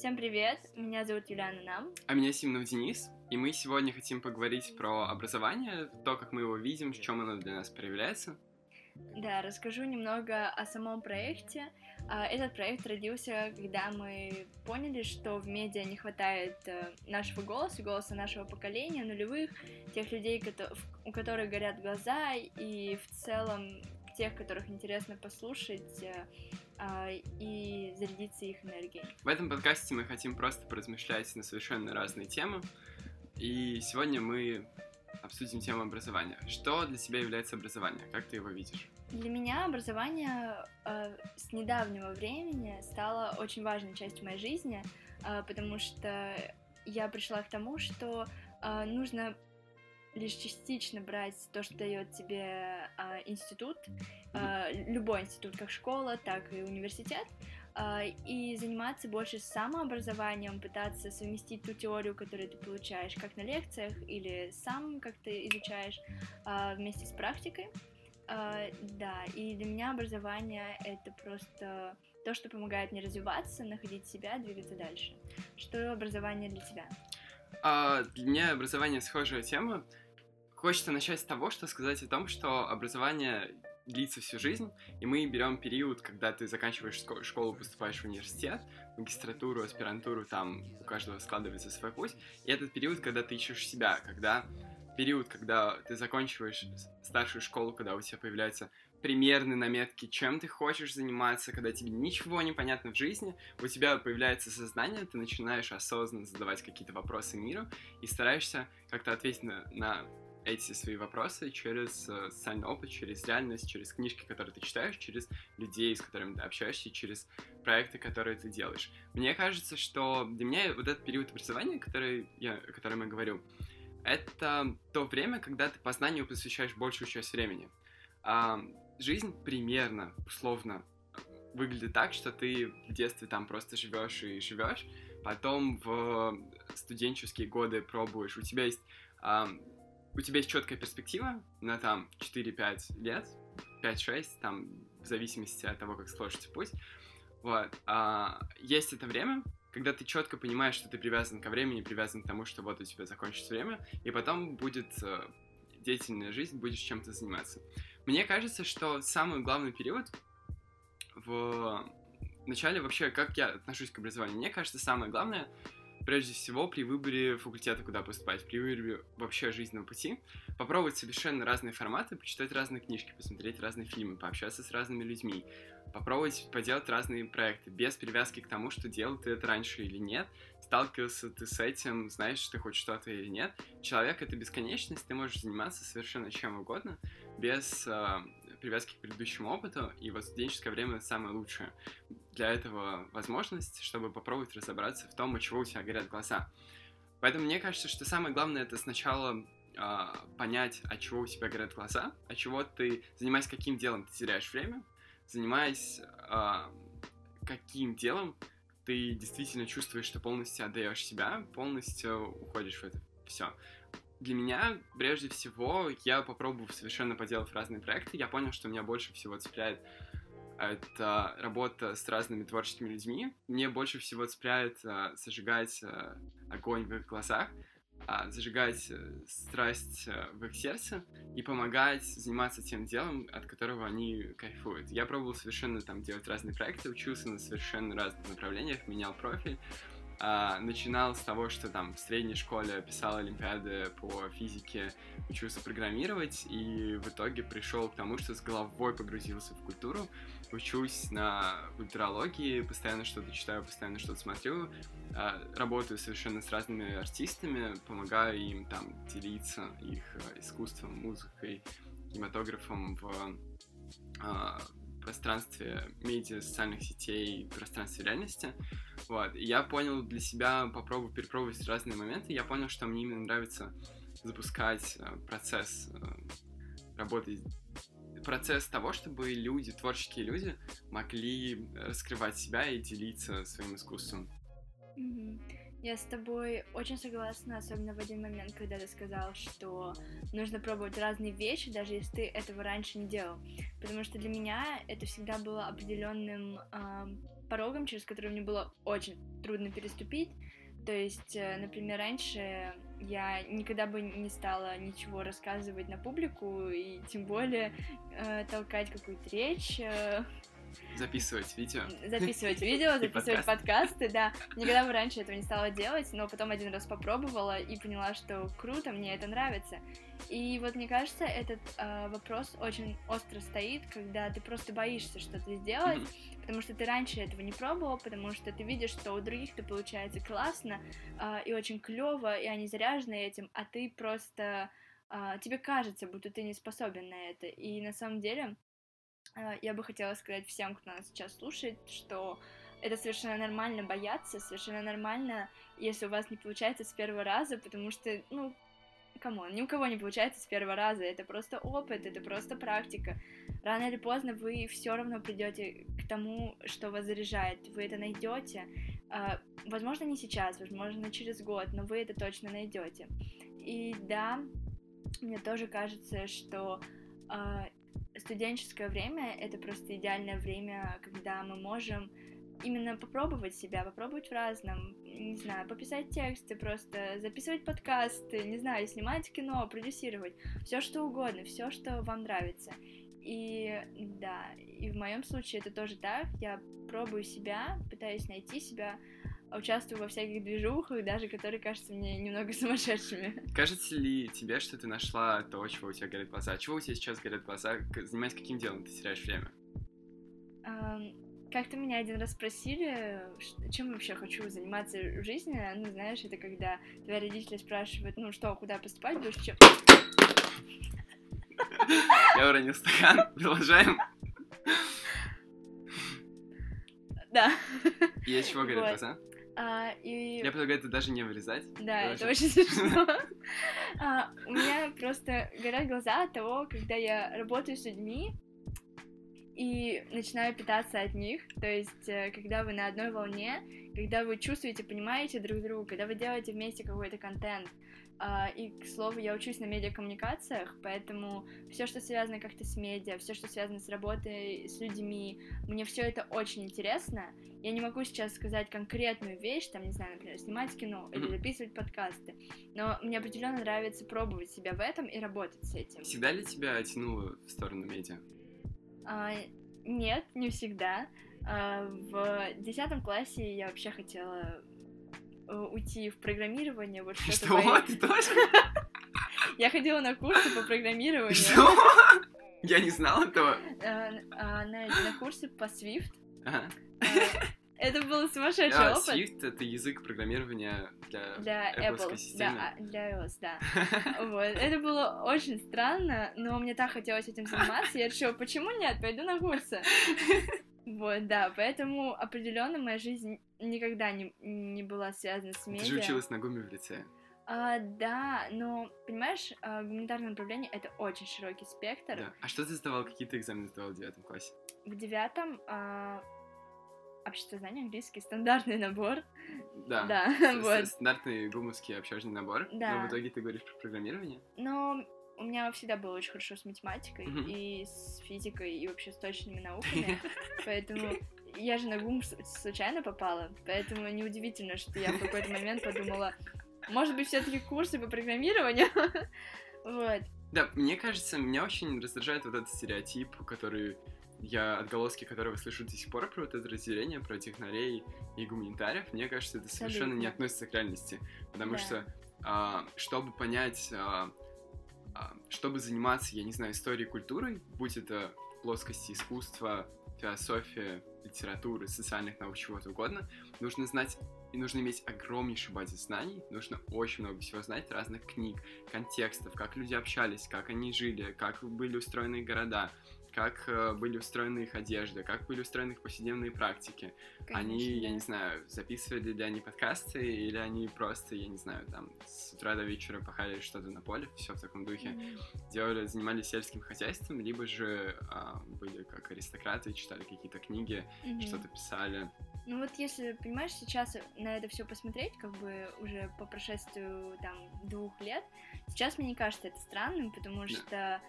Всем привет, меня зовут Юлиана Нам. А меня Симонов Денис, и мы сегодня хотим поговорить про образование, то, как мы его видим, в чем оно для нас проявляется. Да, расскажу немного о самом проекте. А, этот проект родился, когда мы поняли, что в медиа не хватает э, нашего голоса, голоса нашего поколения, нулевых, тех людей, у которых горят глаза, и в целом тех, которых интересно послушать э, а, и зарядиться их энергией. В этом подкасте мы хотим просто поразмышлять на совершенно разные темы, и сегодня мы обсудим тему образования. Что для тебя является образование? Как ты его видишь? Для меня образование э, с недавнего времени стало очень важной частью моей жизни, э, потому что я пришла к тому, что э, нужно лишь частично брать то, что дает тебе э, институт, э, любой институт, как школа, так и университет, э, и заниматься больше самообразованием, пытаться совместить ту теорию, которую ты получаешь, как на лекциях или сам, как ты изучаешь, э, вместе с практикой. Uh, да, и для меня образование это просто то, что помогает мне развиваться, находить себя, двигаться дальше. Что образование для тебя? А, для меня образование схожая тема. Хочется начать с того, что сказать о том, что образование длится всю жизнь, и мы берем период, когда ты заканчиваешь школу, поступаешь в университет, магистратуру, аспирантуру, там у каждого складывается свой путь, и этот период, когда ты ищешь себя, когда период, когда ты заканчиваешь старшую школу, когда у тебя появляются примерные наметки, чем ты хочешь заниматься, когда тебе ничего не понятно в жизни, у тебя появляется сознание, ты начинаешь осознанно задавать какие-то вопросы миру и стараешься как-то ответить на, на эти свои вопросы через э, социальный опыт, через реальность, через книжки, которые ты читаешь, через людей, с которыми ты общаешься, через проекты, которые ты делаешь. Мне кажется, что для меня вот этот период образования, который я, о котором я говорю, это то время, когда ты познанию посвящаешь большую часть времени. А, жизнь примерно, условно, выглядит так, что ты в детстве там просто живешь и живешь, потом в студенческие годы пробуешь, у тебя есть а, у тебя есть четкая перспектива на там 4-5 лет, 5-6, там в зависимости от того, как сложится путь. Вот. А, есть это время, когда ты четко понимаешь, что ты привязан ко времени, привязан к тому, что вот у тебя закончится время, и потом будет э, деятельная жизнь, будешь чем-то заниматься. Мне кажется, что самый главный период в начале вообще, как я отношусь к образованию, мне кажется, самое главное прежде всего при выборе факультета, куда поступать, при выборе вообще жизненного пути, попробовать совершенно разные форматы, почитать разные книжки, посмотреть разные фильмы, пообщаться с разными людьми, попробовать поделать разные проекты, без привязки к тому, что делал ты это раньше или нет, сталкивался ты с этим, знаешь, что ты хочешь что-то или нет. Человек — это бесконечность, ты можешь заниматься совершенно чем угодно, без э, привязки к предыдущему опыту, и вот студенческое время самое лучшее. Для этого возможность, чтобы попробовать разобраться в том, от чего у тебя горят глаза. Поэтому мне кажется, что самое главное это сначала э, понять, от чего у тебя горят глаза, от чего ты, занимаясь каким делом ты теряешь время, занимаясь э, каким делом ты действительно чувствуешь, что полностью отдаешь себя, полностью уходишь в это все для меня, прежде всего, я попробовав совершенно поделав разные проекты, я понял, что меня больше всего цепляет это работа с разными творческими людьми. Мне больше всего цепляет э, зажигать э, огонь в их глазах, э, зажигать э, страсть э, в их сердце и помогать заниматься тем делом, от которого они кайфуют. Я пробовал совершенно там делать разные проекты, учился на совершенно разных направлениях, менял профиль, а, начинал с того, что там в средней школе писал олимпиады по физике, учился программировать, и в итоге пришел к тому, что с головой погрузился в культуру, учусь на культурологии, постоянно что-то читаю, постоянно что-то смотрю, а, работаю совершенно с разными артистами, помогаю им там делиться их э, искусством, музыкой, кинематографом в а, пространстве медиа, социальных сетей, пространстве реальности. Вот. И я понял для себя, попробовав перепробовать разные моменты, я понял, что мне именно нравится запускать э, процесс э, работы процесс того, чтобы люди, творческие люди, могли раскрывать себя и делиться своим искусством. Mm-hmm. Я с тобой очень согласна, особенно в один момент, когда ты сказал, что нужно пробовать разные вещи, даже если ты этого раньше не делал. Потому что для меня это всегда было определенным э, порогом, через который мне было очень трудно переступить. То есть, э, например, раньше я никогда бы не стала ничего рассказывать на публику и тем более э, толкать какую-то речь. Э, Записывать видео. Записывать видео, записывать подкасты, да. Никогда бы раньше этого не стала делать, но потом один раз попробовала и поняла, что круто, мне это нравится. И вот мне кажется, этот э, вопрос очень остро стоит, когда ты просто боишься что-то сделать, mm-hmm. потому что ты раньше этого не пробовал, потому что ты видишь, что у других это получается классно э, и очень клево, и они заряжены этим, а ты просто э, тебе кажется, будто ты не способен на это. И на самом деле я бы хотела сказать всем, кто нас сейчас слушает, что это совершенно нормально бояться, совершенно нормально, если у вас не получается с первого раза, потому что, ну, come on, ни у кого не получается с первого раза, это просто опыт, это просто практика. Рано или поздно вы все равно придете к тому, что вас заряжает, вы это найдете. Э, возможно, не сейчас, возможно, через год, но вы это точно найдете. И да, мне тоже кажется, что э, студенческое время — это просто идеальное время, когда мы можем именно попробовать себя, попробовать в разном, не знаю, пописать тексты, просто записывать подкасты, не знаю, снимать кино, продюсировать, все что угодно, все, что вам нравится. И да, и в моем случае это тоже так, я пробую себя, пытаюсь найти себя, участвую во всяких движухах, даже которые кажутся мне немного сумасшедшими. Кажется ли тебе, что ты нашла то, чего у тебя горят глаза? Чего у тебя сейчас горят глаза? Занимаясь каким делом ты теряешь время? Как-то меня один раз спросили, чем вообще хочу заниматься в жизни. Ну, знаешь, это когда твои родители спрашивают, ну что, куда поступать будешь, чем... Я уронил стакан, продолжаем. Да. И чего горят глаза? А, и... Я предлагаю это даже не вырезать. Да, это очень смешно. а, у меня просто горят глаза от того, когда я работаю с людьми и начинаю питаться от них. То есть, э, когда вы на одной волне, когда вы чувствуете, понимаете друг друга, когда вы делаете вместе какой-то контент, и, к слову, я учусь на медиакоммуникациях, поэтому все, что связано как-то с медиа, все, что связано с работой с людьми, мне все это очень интересно. Я не могу сейчас сказать конкретную вещь, там, не знаю, например, снимать кино или записывать подкасты, но мне определенно нравится пробовать себя в этом и работать с этим. Всегда ли тебя тянуло в сторону медиа? А, нет, не всегда. А, в десятом классе я вообще хотела уйти в программирование, вот что-то. Что? По... Ты тоже? Я ходила на курсы по программированию. Что? Я не знала этого. Э, а, на, на по Swift. Ага. Э, это был сумасшедший а, опыт. Swift — это язык программирования для, для Apple, системы. Да, для iOS, да. вот. Это было очень странно, но мне так хотелось этим заниматься, я решила, почему нет, пойду на курсы. Вот, да, поэтому определенно моя жизнь никогда не, не была связана с медиа. Ты же училась на ГУМе в лице. А, да, но, понимаешь, а, гуманитарное направление — это очень широкий спектр. Да. А что ты сдавал, какие ты экзамены сдавал в девятом классе? В девятом а, общество знаний, английский, стандартный набор. Да, да вот. стандартный гумовский общажный набор. Да. Но в итоге ты говоришь про программирование? Но у меня всегда было очень хорошо с математикой mm-hmm. и с физикой и вообще с точными науками, поэтому я же на ГУМ случайно попала, поэтому неудивительно, что я в какой-то момент подумала, может быть, все-таки курсы по программированию, вот. Да, мне кажется, меня очень раздражает вот этот стереотип, который я отголоски которого слышу до сих пор про вот это разделение, про технарей и гуманитариев, мне кажется, это совершенно Абсолютно. не относится к реальности. Потому да. что, а, чтобы понять а, чтобы заниматься, я не знаю, историей культурой, будь это плоскости искусства, философия, литературы, социальных наук, чего-то угодно, нужно знать и нужно иметь огромнейший базис знаний, нужно очень много всего знать, разных книг, контекстов, как люди общались, как они жили, как были устроены города, как э, были устроены их одежды, как были устроены их повседневные практики. Конечно, они, да. я не знаю, записывали ли они подкасты, или они просто, я не знаю, там, с утра до вечера пахали что-то на поле, все в таком духе, mm-hmm. делали, занимались сельским хозяйством, либо же э, были как аристократы, читали какие-то книги, mm-hmm. что-то писали. Ну вот если, понимаешь, сейчас на это все посмотреть, как бы уже по прошествию там двух лет, сейчас мне не кажется это странным, потому да. что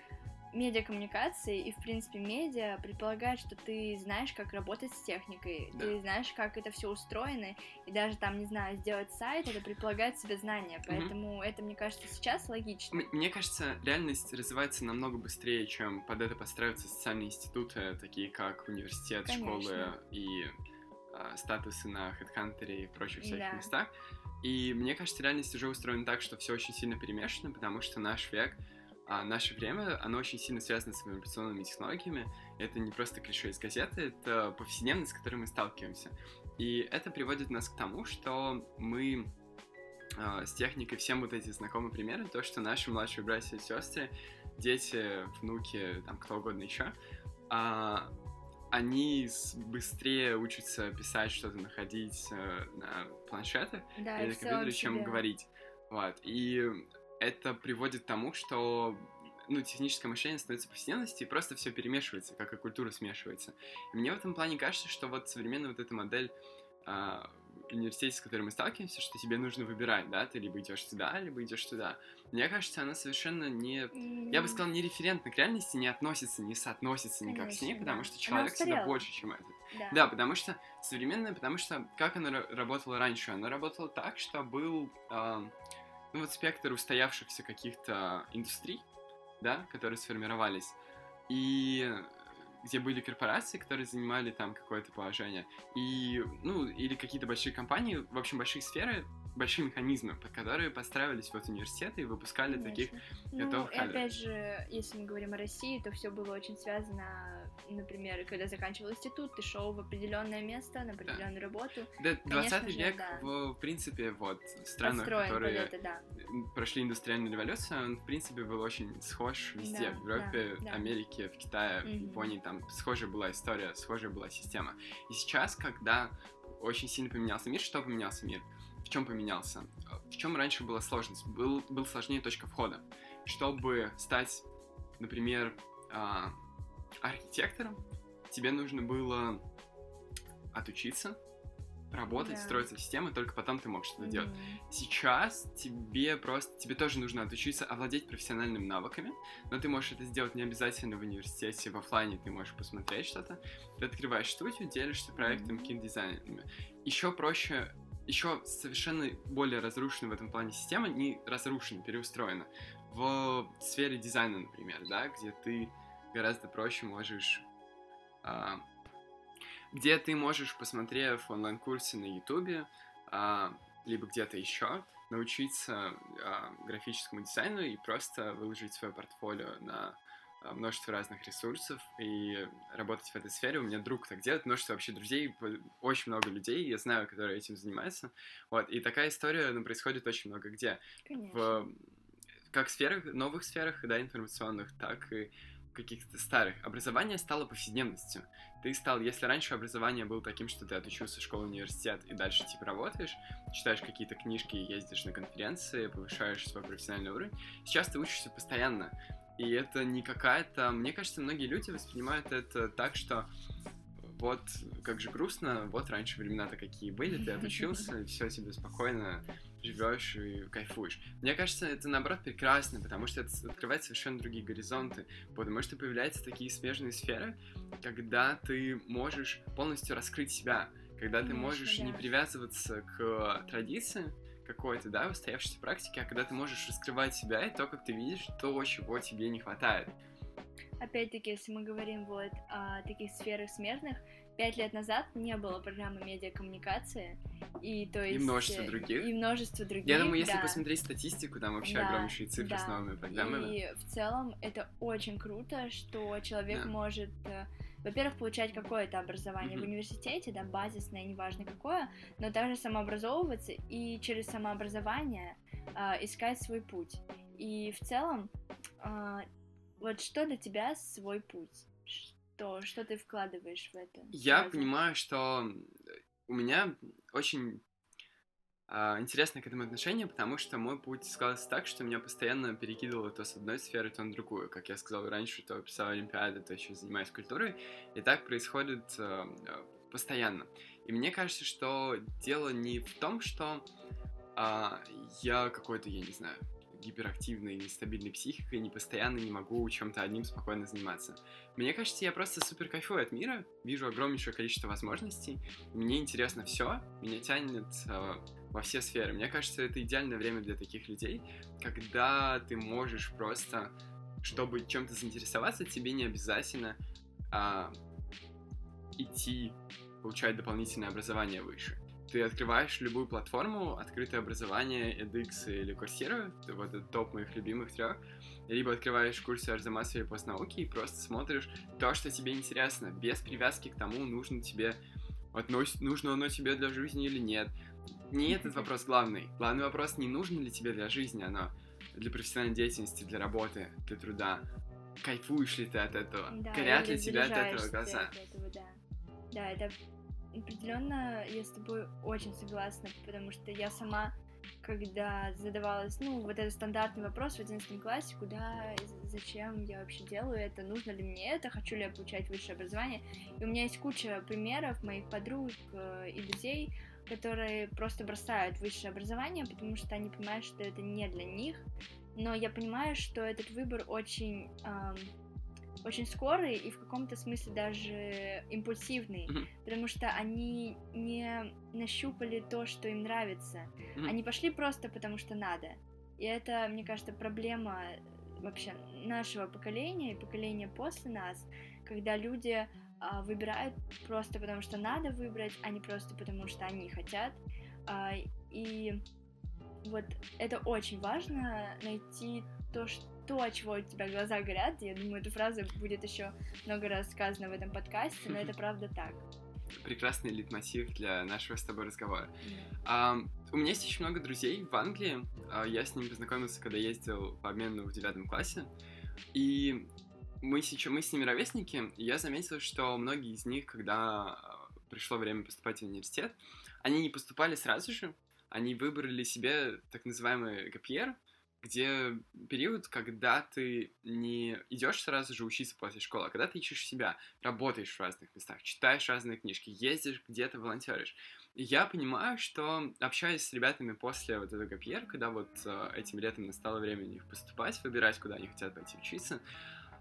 медиакоммуникации и, в принципе, медиа предполагает, что ты знаешь, как работать с техникой, Да. ты знаешь, как это все устроено, и даже там, не знаю, сделать сайт, это предполагает себе знания, поэтому это, мне кажется, сейчас логично. М- Мне кажется, реальность развивается намного быстрее, чем под это подстраиваются социальные институты, такие как университет, школы Конечно. и а, статусы на HeadHunter и прочих всяких Да. местах. И мне кажется, реальность уже устроена так, что все очень сильно перемешано, потому что наш век, а, наше время, оно очень сильно связано с информационными технологиями. Это не просто клише из газеты, это повседневность, с которой мы сталкиваемся. И это приводит нас к тому, что мы а, с техникой всем вот эти знакомые примеры, то, что наши младшие братья и сестры, дети, внуки, там кто угодно еще, а, они быстрее учатся писать что-то, находить э, на планшетах Да, или компьютере, чем говорить. Вот. И это приводит к тому, что ну, техническое мышление становится повседневностью, и просто все перемешивается, как и культура смешивается. И мне в этом плане кажется, что вот современная вот эта модель а, университете, с которой мы сталкиваемся, что тебе нужно выбирать, да, ты либо идешь сюда, либо идешь туда. Мне кажется, она совершенно не... Я бы сказал, не референтно к реальности, не относится, не соотносится никак с ней, Конечно, потому да. что Она человек всегда больше, чем этот. Да. Да, потому что современное, потому что как оно ра- работало раньше? Оно работало так, что был а, ну вот спектр устоявшихся каких-то индустрий, да, которые сформировались, и где были корпорации, которые занимали там какое-то положение, и, ну, или какие-то большие компании, в общем, большие сферы, большие механизмы, под которые подстраивались вот университеты и выпускали таких Конечно. Ну, готовых и кадров. опять же, если мы говорим о России, то все было очень связано, например, когда заканчивал институт, ты шел в определенное место, на определенную работу, Да, 20 же, век, да. в, в принципе, вот, в странах, построен которые это, да. прошли индустриальную революцию, он, в принципе, был очень схож везде. Да, в Европе, да, да. Америке, в Китае, в Мгм. Японии, там схожая была история, схожая была система. И сейчас, когда очень сильно поменялся мир, что поменялся мир? В чем поменялся? В чем раньше была сложность? Был, был сложнее точка входа. Чтобы стать, например, а, архитектором, тебе нужно было отучиться, работать, Да. строить системы, только потом ты мог что-то делать. Мгм. Сейчас тебе просто, тебе тоже нужно отучиться овладеть профессиональными навыками, но ты можешь это сделать не обязательно в университете, в оффлайне ты можешь посмотреть что-то. Ты открываешь студию, делишься проектом, Мгм. какими дизайнерами. Еще проще, еще совершенно более разрушена в этом плане система, не разрушена, переустроена. В сфере дизайна, например, да, где ты гораздо проще можешь а, где ты можешь, посмотрев онлайн-курсы на Ютубе, а, либо где-то еще, научиться а, графическому дизайну и просто выложить свое портфолио на а, множество разных ресурсов и работать в этой сфере. У меня друг так делает, множество вообще друзей, очень много людей, я знаю, которые этим занимаются. Вот, и такая история, ну, происходит очень много где Конечно. в как сферах, новых сферах, да, информационных, так и в каких-то старых. Образование стало повседневностью. Ты стал, если раньше образование было таким, что ты отучился в школу, университет и дальше типа работаешь, читаешь какие-то книжки, ездишь на конференции, повышаешь свой профессиональный уровень, сейчас ты учишься постоянно. И это не какая-то... Мне кажется, многие люди воспринимают это так, что вот как же грустно, вот раньше времена-то какие были, ты отучился, все тебе спокойно живешь и кайфуешь. Мне кажется, это наоборот прекрасно, потому что это открывает совершенно другие горизонты, потому что появляются такие смежные сферы, когда ты можешь полностью раскрыть себя, когда ты можешь не привязываться к традиции какой-то, да, устоявшейся практике, а когда ты можешь раскрывать себя и то, как ты видишь, то, чего тебе не хватает. Опять-таки, если мы говорим вот о таких сферах смежных, пять лет назад не было программы медиакоммуникации, и то есть... множество э, других. И множество других, Я думаю, если да. посмотреть статистику, там вообще Да, огромнейшие цифры с да. новыми программами. И в целом это очень круто, что человек Да. может, э, во-первых, получать какое-то образование в Мгм. университете, да, базисное, неважно какое, но также самообразовываться и через самообразование а, искать свой путь. И в целом, а, вот что для тебя свой путь? Что, что ты вкладываешь в это? Я сразу? понимаю, что у меня очень а, интересное к этому отношение, потому что мой путь складывался так, что меня постоянно перекидывало то с одной сферы, то на другую. Как я сказал раньше, то писал Олимпиады, то еще занимаюсь культурой. И так происходит а, постоянно. И мне кажется, что дело не в том, что а, я какой-то, я не знаю, гиперактивной, нестабильной психикой, не постоянно не могу чем-то одним спокойно заниматься. Мне кажется, я просто супер кайфую от мира, вижу огромнейшее количество возможностей, мне интересно все, меня тянет э, во все сферы. Мне кажется, это идеальное время для таких людей, когда ты можешь просто, чтобы чем-то заинтересоваться, тебе не обязательно э, идти получать дополнительное образование выше ты открываешь любую платформу, открытое образование, edX или Coursera, вот это топ моих любимых трех, либо открываешь курсы Арзамаса или постнауки и просто смотришь то, что тебе интересно, без привязки к тому, нужно тебе, вот, нужно оно тебе для жизни или нет. Не этот вопрос главный. Главный вопрос, не нужно ли тебе для жизни оно, для профессиональной деятельности, для работы, для труда. Кайфуешь ли ты от этого? Да, Горят ли тебя от этого глаза? От этого, да. да, это определенно я с тобой очень согласна, потому что я сама, когда задавалась, ну, вот этот стандартный вопрос в 11 классе, куда, зачем я вообще делаю это, нужно ли мне это, хочу ли я получать высшее образование, и у меня есть куча примеров моих подруг э, и друзей, которые просто бросают высшее образование, потому что они понимают, что это не для них, но я понимаю, что этот выбор очень эм, очень скорый и в каком-то смысле даже импульсивный, mm-hmm. потому что они не нащупали то, что им нравится. Mm-hmm. Они пошли просто потому, что надо. И это, мне кажется, проблема вообще нашего поколения и поколения после нас, когда люди а, выбирают просто потому, что надо выбрать, а не просто потому, что они хотят. А, и вот это очень важно найти то, что то, от чего у тебя глаза горят. Я думаю, эта фраза будет еще много раз сказана в этом подкасте, но это правда так. Прекрасный литмотив для нашего с тобой разговора. А, у меня есть очень много друзей в Англии. А, я с ними познакомился, когда ездил по обмену в девятом классе. И мы, сейчас, мы с ними ровесники, и я заметил, что многие из них, когда а, пришло время поступать в университет, они не поступали сразу же, они выбрали себе так называемый гапьер, где период, когда ты не идешь сразу же учиться после школы, а когда ты ищешь себя, работаешь в разных местах, читаешь разные книжки, ездишь где-то, волонтеришь. Я понимаю, что общаясь с ребятами после вот этого гапьер, когда вот э, этим летом настало время у них поступать, выбирать, куда они хотят пойти учиться,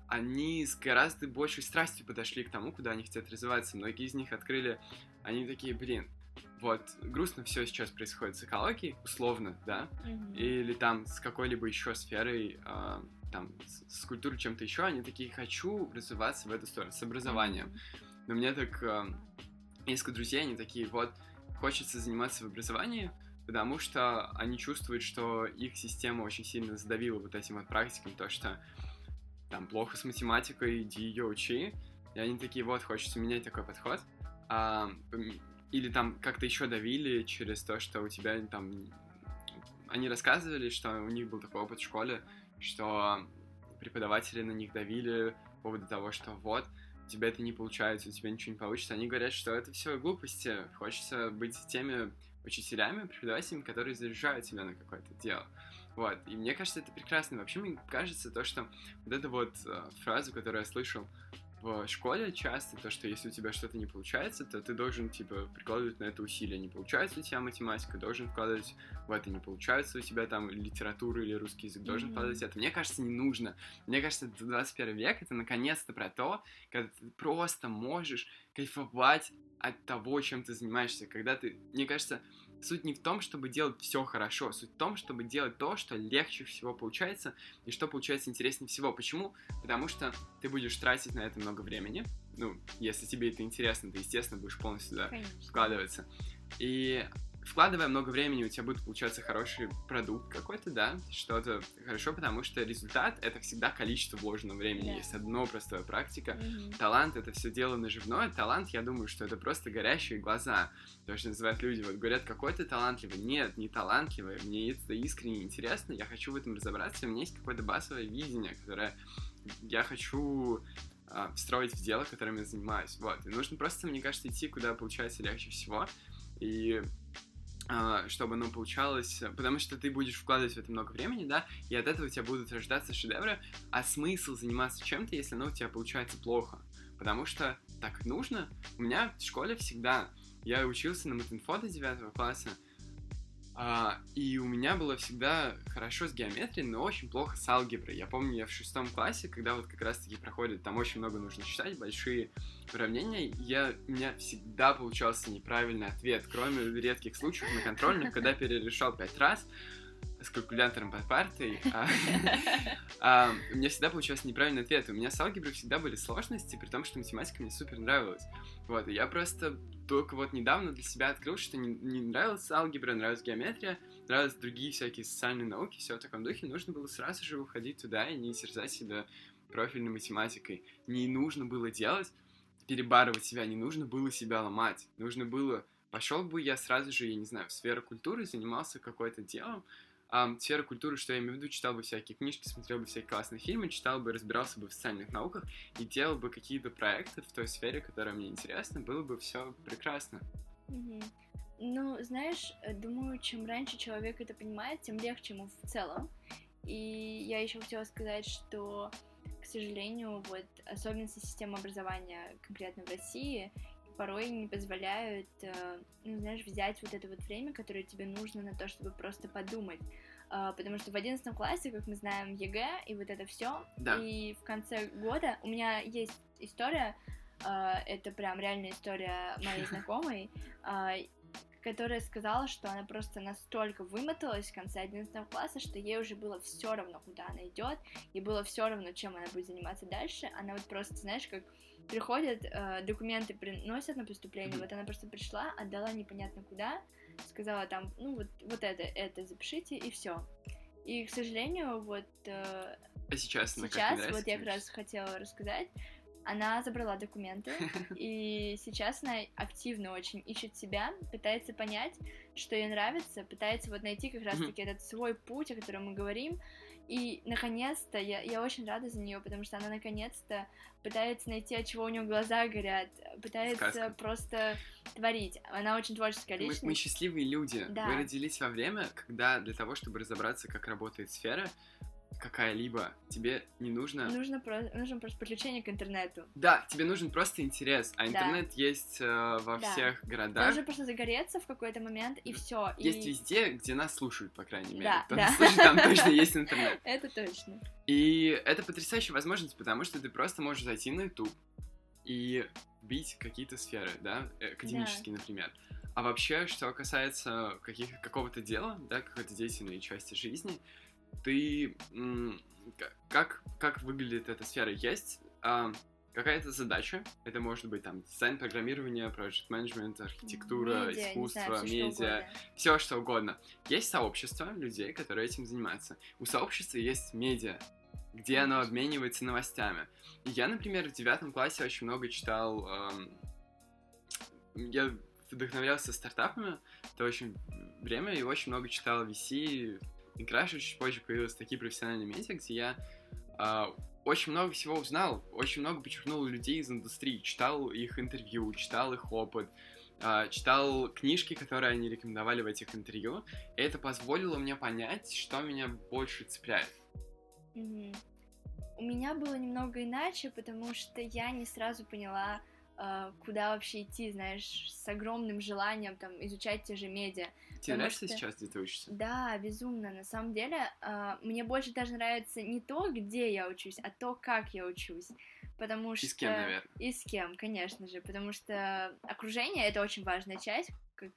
они с гораздо большей страстью подошли к тому, куда они хотят развиваться. Многие из них открыли, они такие, блин, вот, грустно все сейчас происходит с экологией, условно, да, mm-hmm. или там с какой-либо еще сферой, э, там, с, с культурой чем-то еще, они такие, хочу развиваться в эту сторону, с образованием. Mm-hmm. Но мне так, э, несколько друзей, они такие, вот, хочется заниматься в образовании, потому что они чувствуют, что их система очень сильно задавила вот этим вот практикам, то, что там плохо с математикой, иди ее учи, и они такие, вот, хочется менять такой подход, а, или там как-то еще давили через то, что у тебя там... Они рассказывали, что у них был такой опыт в школе, что преподаватели на них давили по поводу того, что вот, у тебя это не получается, у тебя ничего не получится. Они говорят, что это все глупости. Хочется быть теми учителями, преподавателями, которые заряжают тебя на какое-то дело. Вот. И мне кажется, это прекрасно. Вообще, мне кажется, то, что вот эта вот э, фраза, которую я слышал в школе часто то, что если у тебя что-то не получается, то ты должен, типа, прикладывать на это усилия. Не получается у тебя математика, должен вкладывать в это. Не получается у тебя там литература или русский язык, должен mm-hmm. вкладывать это. Мне кажется, не нужно. Мне кажется, 21 век — это наконец-то про то, когда ты просто можешь кайфовать от того, чем ты занимаешься. Когда ты, мне кажется, Суть не в том, чтобы делать все хорошо, суть в том, чтобы делать то, что легче всего получается и что получается интереснее всего. Почему? Потому что ты будешь тратить на это много времени. Ну, если тебе это интересно, ты, естественно, будешь полностью туда вкладываться. И вкладывая много времени, у тебя будет получаться хороший продукт какой-то, да, что-то хорошо, потому что результат — это всегда количество вложенного времени. Yeah. Есть одно простое практика. Mm-hmm. Талант — это все дело наживное. Талант, я думаю, что это просто горящие глаза. То, что называют люди. Вот говорят, какой ты талантливый. Нет, не талантливый. Мне это искренне интересно. Я хочу в этом разобраться. У меня есть какое-то базовое видение, которое я хочу а, встроить в дело, которым я занимаюсь. Вот. И нужно просто, мне кажется, идти, куда получается легче всего. И чтобы оно получалось, потому что ты будешь вкладывать в это много времени, да, и от этого у тебя будут рождаться шедевры, а смысл заниматься чем-то, если оно у тебя получается плохо, потому что так нужно. У меня в школе всегда, я учился на матинфо до 9 класса, А, и у меня было всегда хорошо с геометрией, но очень плохо с алгеброй. Я помню, я в шестом классе, когда вот как раз-таки проходит, там очень много нужно считать, большие уравнения, я, у меня всегда получался неправильный ответ, кроме редких случаев на контрольных, когда перерешал пять раз, с калькулятором под партой, а, а, у меня всегда получался неправильный ответ. У меня с алгеброй всегда были сложности, при том, что математика мне супер нравилась. Вот, и я просто только вот недавно для себя открыл, что не, не нравилась алгебра, нравилась геометрия, нравились другие всякие социальные науки, все в таком духе. Нужно было сразу же уходить туда и не терзать себя профильной математикой. Не нужно было делать, перебарывать себя, не нужно было себя ломать. Нужно было пошел бы я сразу же, я не знаю, в сферу культуры, занимался какой-то делом, а, сфера культуры, что я имею в виду, читал бы всякие книжки, смотрел бы всякие классные фильмы, читал бы, разбирался бы в социальных науках и делал бы какие-то проекты в той сфере, которая мне интересна, было бы все прекрасно. Ну, знаешь, э, думаю, чем раньше человек это понимает, тем легче ему в целом. И я еще хотела сказать, что, к сожалению, вот особенности системы образования конкретно в России порой не позволяют, э, ну, знаешь, взять вот это вот время, которое тебе нужно на то, чтобы просто подумать. А, потому что в одиннадцатом классе, как мы знаем, ЕГЭ и вот это все. Да. И в конце года у меня есть история, а, это прям реальная история моей знакомой, а, которая сказала, что она просто настолько вымоталась в конце 11 класса, что ей уже было все равно, куда она идет, и было все равно, чем она будет заниматься дальше. Она вот просто, знаешь, как приходят, э, документы приносят на поступление, вот она просто пришла, отдала непонятно куда, сказала там, ну вот, вот это, это запишите, и все. И, к сожалению, вот... Э, а сейчас, сейчас вот я как раз хотела рассказать, она забрала документы, и сейчас она активно очень ищет себя, пытается понять, что ей нравится, пытается вот найти как раз-таки этот свой путь, о котором мы говорим, и наконец-то я, я очень рада за нее, потому что она наконец-то пытается найти, от чего у нее глаза горят, пытается Сказка. просто творить. Она очень творческая личность. Мы, мы счастливые люди. Да. Вы родились во время, когда для того, чтобы разобраться, как работает сфера, какая-либо, тебе не нужно... Нужно, про... нужно просто подключение к интернету. Да, тебе нужен просто интерес, а интернет да. есть э, во да. всех городах. Нужно просто загореться в какой-то момент, и все. Есть и... везде, где нас слушают, по крайней мере. Да, да. Слушай, там точно есть интернет. Это точно. И это потрясающая возможность, потому что ты просто можешь зайти на YouTube и бить какие-то сферы, да, э, академические, да. например. А вообще, что касается каких, какого-то дела, да, какой-то деятельной части жизни, ты как как выглядит эта сфера? Есть а, какая-то задача? Это может быть там дизайн, программирование, project management, архитектура, медиа, искусство, знаю, медиа, что все что угодно. Есть сообщество людей, которые этим занимаются. У сообщества есть медиа, где оно обменивается новостями. И я, например, в девятом классе очень много читал. Эм, я вдохновлялся стартапами, это очень время, и очень много читал VC, и раньше чуть позже появились такие профессиональные медиа, где я э, очень много всего узнал, очень много подчеркнул людей из индустрии, читал их интервью, читал их опыт, э, читал книжки, которые они рекомендовали в этих интервью, и это позволило мне понять, что меня больше цепляет. Mm-hmm. У меня было немного иначе, потому что я не сразу поняла, а, куда вообще идти, знаешь, с огромным желанием там изучать те же медиа. Тебе нравится что... сейчас, где ты учишься? Да, безумно. На самом деле, э, мне больше даже нравится не то, где я учусь, а то, как я учусь. Потому что... И с кем, наверное. И с кем, конечно же. Потому что окружение — это очень важная часть,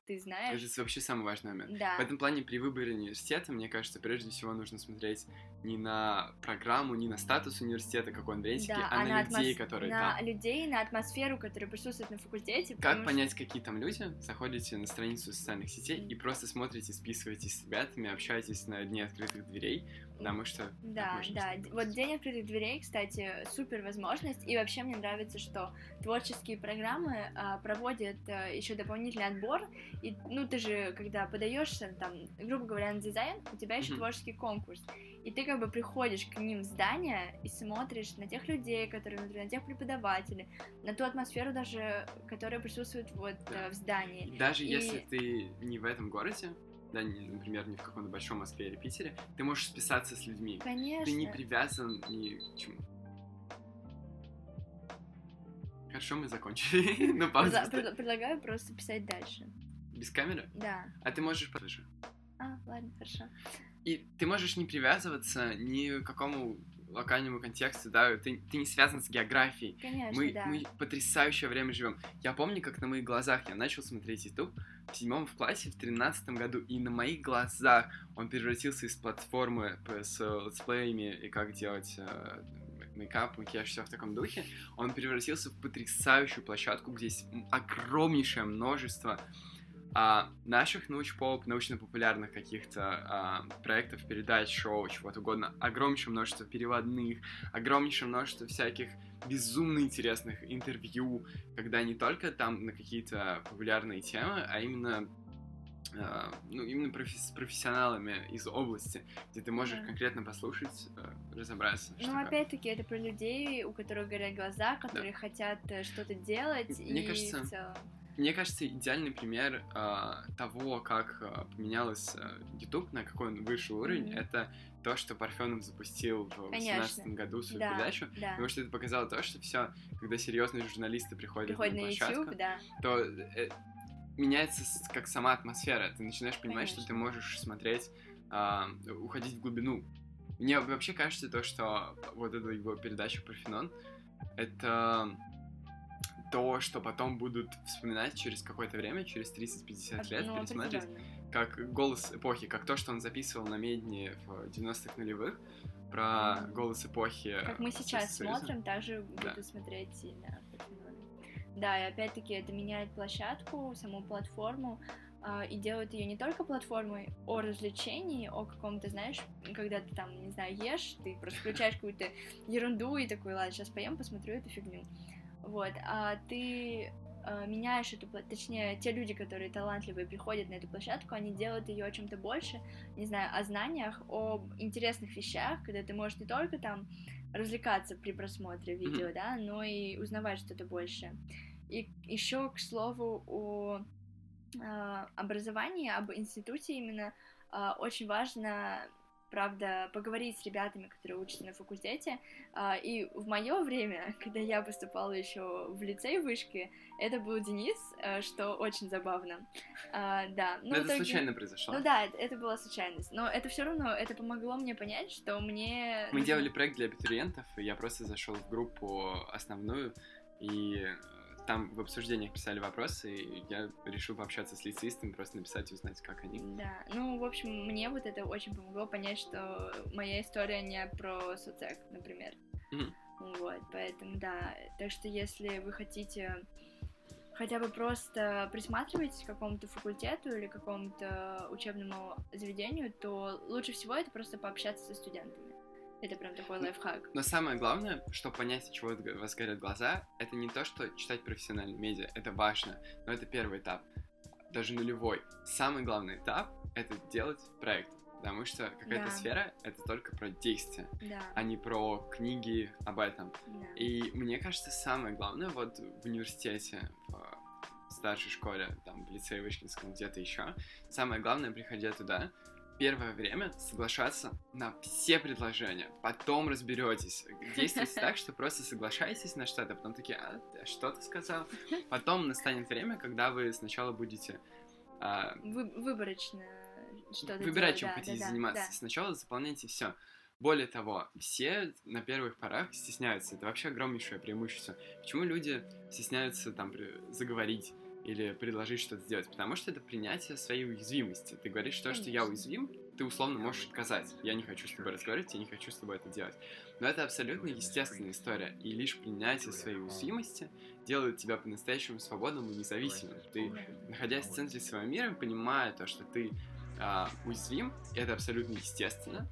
ты знаешь. Это вообще самый важный момент. Да. В этом плане при выборе университета, мне кажется, прежде всего нужно смотреть не на программу, не на статус университета, как он в рейтинге, да, а, а на, на людей, которые на там. На людей, на атмосферу, которая присутствует на факультете. Как понять, что... какие там люди? Заходите на страницу социальных сетей и просто смотрите, списываетесь с ребятами, общаетесь на дне открытых дверей, потому что... Да, да. Вот День открытых дверей, кстати, супер возможность. И вообще мне нравится, что творческие программы а, проводят а, еще дополнительный отбор. И, ну, ты же, когда подаешься, там, грубо говоря, на дизайн, у тебя еще mm-hmm. творческий конкурс. И ты как бы приходишь к ним в здание и смотришь на тех людей, которые внутри, на тех преподавателей, на ту атмосферу даже, которая присутствует вот да. Э, в здании. Даже и... если ты не в этом городе, да, не, например, не в каком-то большом Москве или Питере, ты можешь списаться с людьми. Конечно. Ты не привязан ни к чему. Хорошо, мы закончили. Ну, паузу. Предлагаю просто писать дальше. Без камеры? Да. А ты можешь тоже. ладно, хорошо. И ты можешь не привязываться ни к какому локальному контексту, да, ты, ты не связан с географией. Конечно, Мы, да. мы потрясающее время живем. Я помню, как на моих глазах я начал смотреть YouTube в седьмом в классе в тринадцатом году, и на моих глазах он превратился из платформы с летсплеями и как делать э, мейкап, макияж, все в таком духе, он превратился в потрясающую площадку, где есть огромнейшее множество а, наших научпоп, научно-популярных каких-то а, проектов, передач, шоу, чего-то угодно, огромнейшее множество переводных, огромнейшее множество всяких безумно интересных интервью, когда не только там на какие-то популярные темы, а именно а, ну, именно профи- с профессионалами из области, где ты можешь Да. конкретно послушать, э, разобраться. Ну, опять-таки, это про людей, у которых горят глаза, которые хотят э, что-то делать, Мне и кажется, в целом... Мне кажется, идеальный пример а, того, как а, поменялось а, YouTube, на какой он вышел уровень, Мгм. это то, что Парфенов запустил в Конечно. 2018 году свою Да, передачу. да. Потому что это показало то, что все, когда серьезные журналисты приходят, Приходит на на площадку, YouTube, да. то э, меняется как сама атмосфера. Ты начинаешь понимать, что ты Конечно. можешь смотреть, а, уходить в глубину. Мне вообще кажется то, что вот эта его передача Парфенон, это то, что потом будут вспоминать через какое-то время, через 30-50 лет, Ну, пересматривать, как голос эпохи, как то, что он записывал на медне в 90-х нулевых, про голос эпохи. Как мы сейчас смотрим, также Да. буду смотреть и на. Да, и опять-таки это меняет площадку, саму платформу, а, и делает ее не только платформой о развлечении, о каком-то, знаешь, когда ты там, не знаю, ешь, ты просто включаешь какую-то ерунду и такой, ладно, сейчас поем, посмотрю эту фигню. Вот, а ты а, меняешь эту, точнее, те люди, которые талантливые, приходят на эту площадку, они делают ее о чем-то больше, не знаю, о знаниях, об интересных вещах, когда ты можешь не только там развлекаться при просмотре видео, да, но и узнавать что-то больше. И еще, к слову, о а, образовании, об институте именно а, очень важно правда, поговорить с ребятами, которые учатся на факультете. А, И в мое время, когда я поступала еще в лицей вышки, это был Денис, э, что очень забавно. А, Да, ну, Но в это итоге- случайно произошло. Ну да, это, была случайность. Но это все равно, это помогло мне понять, что мне... Мы делали проект для абитуриентов, и я просто зашел в группу основную, и там в обсуждениях писали вопросы, и я решил пообщаться с лицеистами, просто написать и узнать, как они. Да, ну, в общем, мне вот это очень помогло понять, что моя история не про соцек, например. Мгм. Вот, поэтому да. Так что если вы хотите хотя бы просто присматриваетесь к какому-то факультету или какому-то учебному заведению, то лучше всего это просто пообщаться со студентами. Это прям такой лайфхак. Но самое главное, чтобы понять, от чего вас горят глаза, это не то, что читать профессиональные медиа, это важно, но это первый этап, даже нулевой. Самый главный этап — это делать проект, потому что какая-то Да. сфера — это только про действия, Да, а не про книги об этом. да. И мне кажется, самое главное вот в университете, в старшей школе, там, в лицее Вышкинском, где-то еще, самое главное, приходя туда, первое время соглашаться на все предложения, потом разберетесь. Действуйте так, что просто соглашаетесь на что-то, потом такие, а, а что ты сказал? Потом настанет время, когда вы сначала будете а, Вы- выборочно что-то выбирать, делать, чем да, хотите да, заниматься. да. Сначала заполняйте все. Более того, все на первых порах стесняются. Это вообще огромнейшее преимущество. Почему люди стесняются там заговорить или предложить что-то сделать? Потому что это принятие своей уязвимости. Ты говоришь то, что я уязвим, ты условно можешь отказать. Я не хочу с тобой разговаривать, я не хочу с тобой это делать. Но это абсолютно естественная история. И лишь принятие своей уязвимости делает тебя по-настоящему свободным и независимым. Ты находясь в центре своего мира, понимая то, что ты а, уязвим, это абсолютно естественно,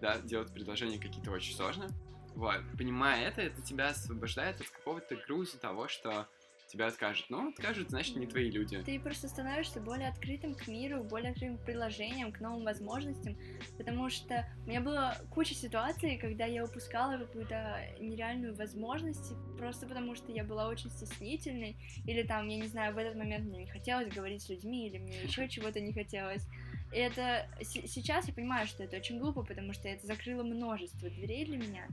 да, делать предложения какие-то очень сложно. Вот, понимая это, это тебя освобождает от какого-то груза того, что тебя откажут. Ну, откажут, значит, не твои люди. Ты просто становишься более открытым к миру, более открытым к предложениям, к новым возможностям, потому что у меня было куча ситуаций, когда я упускала какую-то нереальную возможность, просто потому что я была очень стеснительной, или там, я не знаю, в этот момент мне не хотелось говорить с людьми, или мне еще чего-то не хотелось. И это сейчас я понимаю, что это очень глупо, потому что это закрыло множество дверей для меня,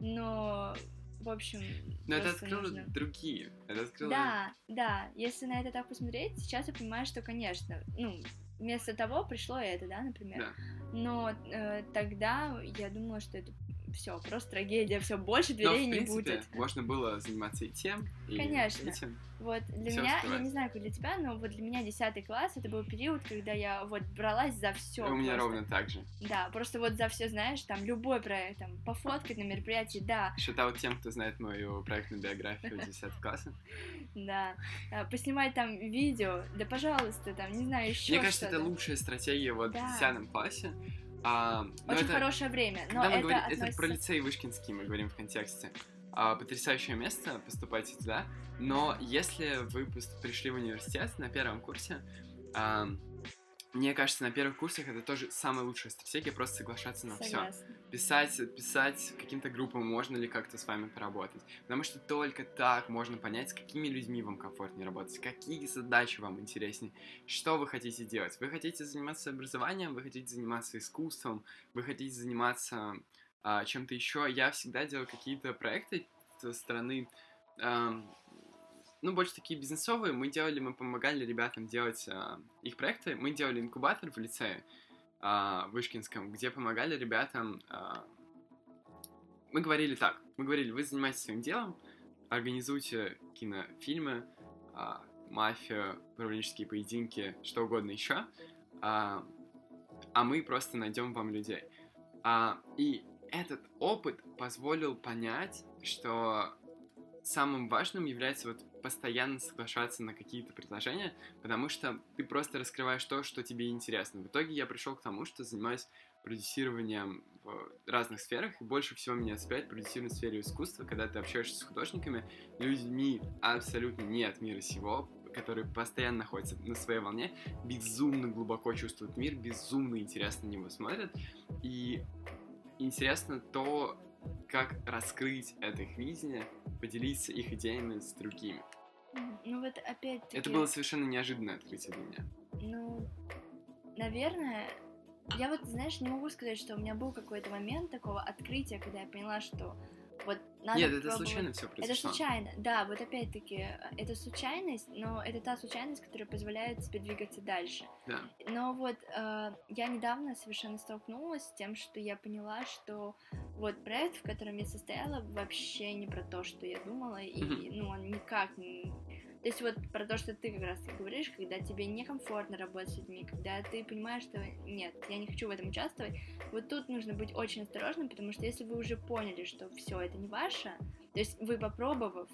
но в общем, Но это открыло нужно- другие. Это открыло... да, да, если на это так посмотреть, сейчас я понимаю, что, конечно, ну, вместо того пришло это, да, например. Да. Но э, тогда я думала, что это все, просто трагедия, все, больше Но, дверей в не принципе, будет. можно было заниматься и тем, и Конечно. этим. Вот для всё меня, я успевать. не знаю, как для тебя, но вот для меня 10 класс это был период, когда я вот бралась за все. У меня ровно так же. Да, просто вот за все, знаешь, там любой проект, там, пофоткать на мероприятии, да, Считал тем, кто знает мою проектную биографию 10 класса. да, а, поснимать там видео, да, пожалуйста, там, не знаю, еще Мне кажется, это лучшая стратегия вот в 10 классе. А, но Очень это- хорошее время, но Когда мы это говорим, относится... это про лицей Вышкинский мы говорим в контексте. А, потрясающее место, поступайте туда. Но если вы пришли в университет на первом курсе, а, мне кажется, на первых курсах это тоже самая лучшая стратегия, просто соглашаться на все. Писать, писать каким-то группам, можно ли как-то с вами поработать. Потому что только так можно понять, с какими людьми вам комфортнее работать, какие задачи вам интереснее, что вы хотите делать. Вы хотите заниматься образованием, вы хотите заниматься искусством, вы хотите заниматься а, чем-то еще. Я всегда делал какие-то проекты со стороны, ам, ну, больше такие бизнесовые. Мы делали, мы помогали ребятам делать а, их проекты. Мы делали инкубатор в лицее а, Вышкинском, где помогали ребятам... а, мы говорили так, мы говорили, вы занимаетесь своим делом, организуйте кинофильмы, а, мафию, управленческие поединки, что угодно еще, а, а мы просто найдем вам людей. А, и этот опыт позволил понять, что самым важным является вот постоянно соглашаться на какие-то предложения, потому что ты просто раскрываешь то, что тебе интересно. В итоге я пришел к тому, что занимаюсь продюсированием в разных сферах, и больше всего меня цепляет продюсирование в сфере искусства, когда ты общаешься с художниками, людьми абсолютно не от мира сего, которые постоянно находятся на своей волне, безумно глубоко чувствуют мир, безумно интересно на него смотрят, и интересно то, как раскрыть это их видение, поделиться их идеями с другими. Ну вот опять-таки... Это было совершенно неожиданное открытие для меня. Ну, наверное, я вот, знаешь, не могу сказать, что у меня был какой-то момент такого открытия, когда я поняла, что вот надо Нет, это случайно все Это произошло. случайно, да, вот опять-таки, э, это случайность, но это та случайность, которая позволяет тебе двигаться дальше. Да. Но вот э, я недавно совершенно столкнулась с тем, что я поняла, что вот проект, в котором я состояла, вообще не про то, что я думала, и ну он никак не... То есть вот про то, что ты как раз таки говоришь, когда тебе некомфортно работать с людьми, когда ты понимаешь, что нет, я не хочу в этом участвовать, вот тут нужно быть очень осторожным, потому что если вы уже поняли, что все это не ваше, то есть вы попробовав,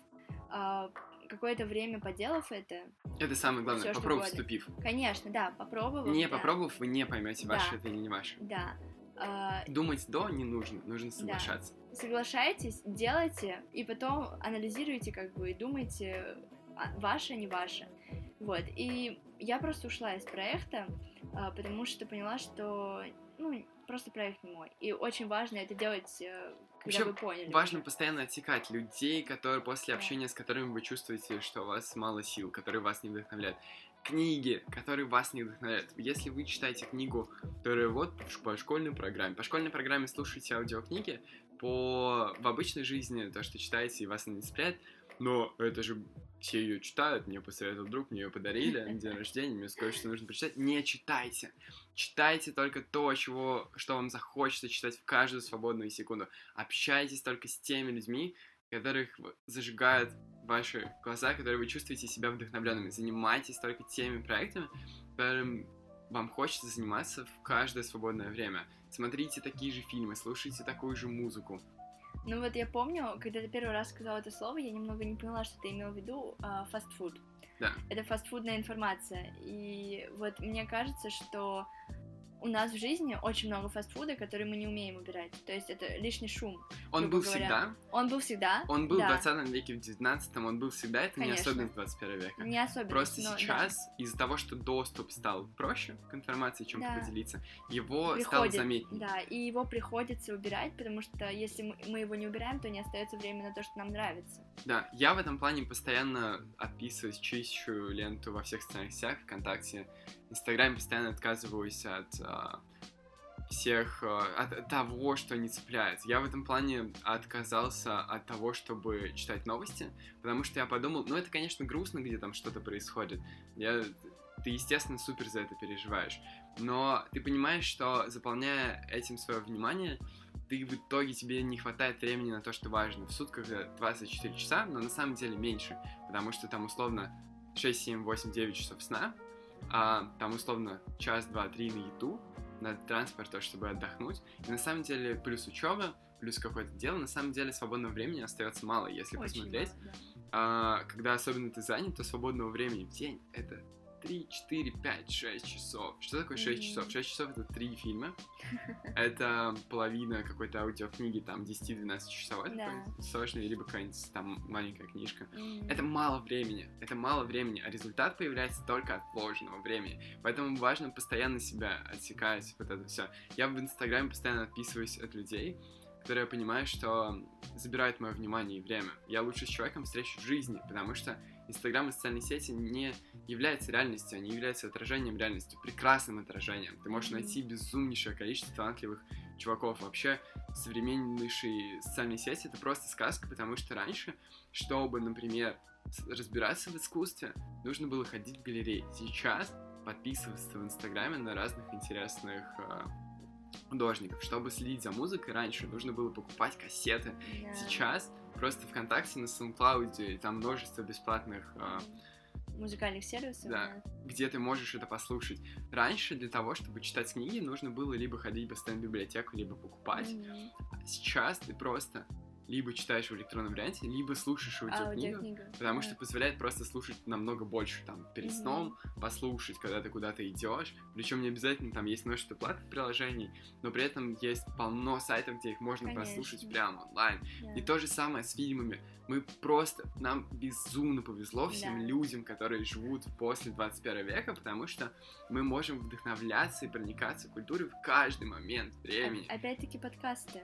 а, какое-то время поделав это, Это самое главное, Всё, угодно. вступив. конечно, да, попробовав. Не да, попробовав, вы не поймете, ваше Да. это или не ваше. Да. А, Думать до не нужно, нужно соглашаться. соглашайтесь, делайте, и потом анализируйте, как бы, и думайте, ваше, не ваше. Вот, и я просто ушла из проекта, а, потому что поняла, что, ну, просто проект не мой. И очень важно это делать, э, когда Вообще, вы поняли. Важно уже. постоянно отсекать людей, которые после Да. общения с которыми вы чувствуете, что у вас мало сил, которые вас не вдохновляют. Книги, которые вас не вдохновляют. Если вы читаете книгу, которая вот по школьной программе, по школьной программе слушаете аудиокниги, по в обычной жизни то, что читаете и вас не цепляет, но это же все ее читают, мне посоветовал друг, мне ее подарили на день рождения, мне сказали, что нужно прочитать. Не читайте. Читайте только то, чего, что вам захочется читать в каждую свободную секунду. Общайтесь только с теми людьми, которых зажигают ваши глаза, которые вы чувствуете себя вдохновленными. Занимайтесь только теми проектами, которым вам хочется заниматься в каждое свободное время. Смотрите такие же фильмы, слушайте такую же музыку. Ну вот я помню, когда ты первый раз сказала это слово, я немного не поняла, что ты имел в виду а, фастфуд. Да. Это фастфудная информация. И вот мне кажется, что у нас в жизни очень много фастфуда, который мы не умеем убирать. То есть это лишний шум. Он был говоря. всегда, Он был всегда. он был да, в 20 веке, в 19 он был всегда, это не Конечно. особенность 21 века. Не особенно. Просто но да. сейчас, из-за того, что доступ стал проще к информации, чем Да. поделиться, его стало Приходит, заметнее. Да, и его приходится убирать, потому что если мы, мы его не убираем, то не остается время на то, что нам нравится. Да, я в этом плане постоянно отписываюсь, чищу ленту во всех социальных сетях, ВКонтакте, Инстаграме постоянно отказываюсь от а, всех, а, от того, что не цепляет. Я в этом плане отказался от того, чтобы читать новости, потому что я подумал, ну это, конечно, грустно, где там что-то происходит. Я ты, естественно, супер за это переживаешь. Но ты понимаешь, что заполняя этим свое внимание, ты в итоге тебе не хватает времени на то, что важно. В сутках 24 часа, но на самом деле меньше, потому что там условно 6, 7, 8, 9 часов сна, а там условно час, два, три на еду, на транспорт, то, чтобы отдохнуть. И на самом деле плюс учеба, плюс какое-то дело, на самом деле свободного времени остается мало, если Очень посмотреть. мало, да. А, когда особенно ты занят, то свободного времени в день это 3, 4, 5, 6 часов. Что такое 6 часов? Мгм. 6 часов это 3 фильма. Это половина какой-то аудиокниги, там 10-12 часовой Да. такой сложный, либо какая-нибудь там маленькая книжка. Это мало времени, это мало времени, а результат появляется только от вложенного времени. Поэтому важно постоянно себя отсекать, вот это все. Я в Инстаграме постоянно отписываюсь от людей, которые я понимаю, что забирают мое внимание и время. Я лучше с человеком встречу в жизни, потому что Инстаграм и социальные сети не являются реальностью, они являются отражением реальности, прекрасным отражением. Ты можешь найти безумнейшее количество талантливых чуваков. Вообще, современнейшие социальные сети — это просто сказка, потому что раньше, чтобы, например, разбираться в искусстве, нужно было ходить в галереи. Сейчас подписываться в Инстаграме на разных интересных э, художников. Чтобы следить за музыкой, раньше нужно было покупать кассеты. Да. Сейчас просто ВКонтакте на SoundCloud и там множество бесплатных э, Музыкальных сервисов, Да. да. где ты можешь это послушать. Раньше для того, чтобы читать книги, нужно было либо ходить в библиотеку, либо покупать. А сейчас ты просто либо читаешь в электронном варианте, либо слушаешь аудиокнигу, Аудиокнига. потому да. что позволяет просто слушать намного больше, там, перед Мгм. сном послушать, когда ты куда-то идешь. Причем не обязательно там есть множество платных приложений, но при этом есть полно сайтов, где их можно прослушать Конечно. прямо онлайн. Да. И то же самое с фильмами. Мы просто, нам безумно повезло всем Да. людям, которые живут после 21 века, потому что мы можем вдохновляться и проникаться культурой в каждый момент времени. Опять-таки подкасты.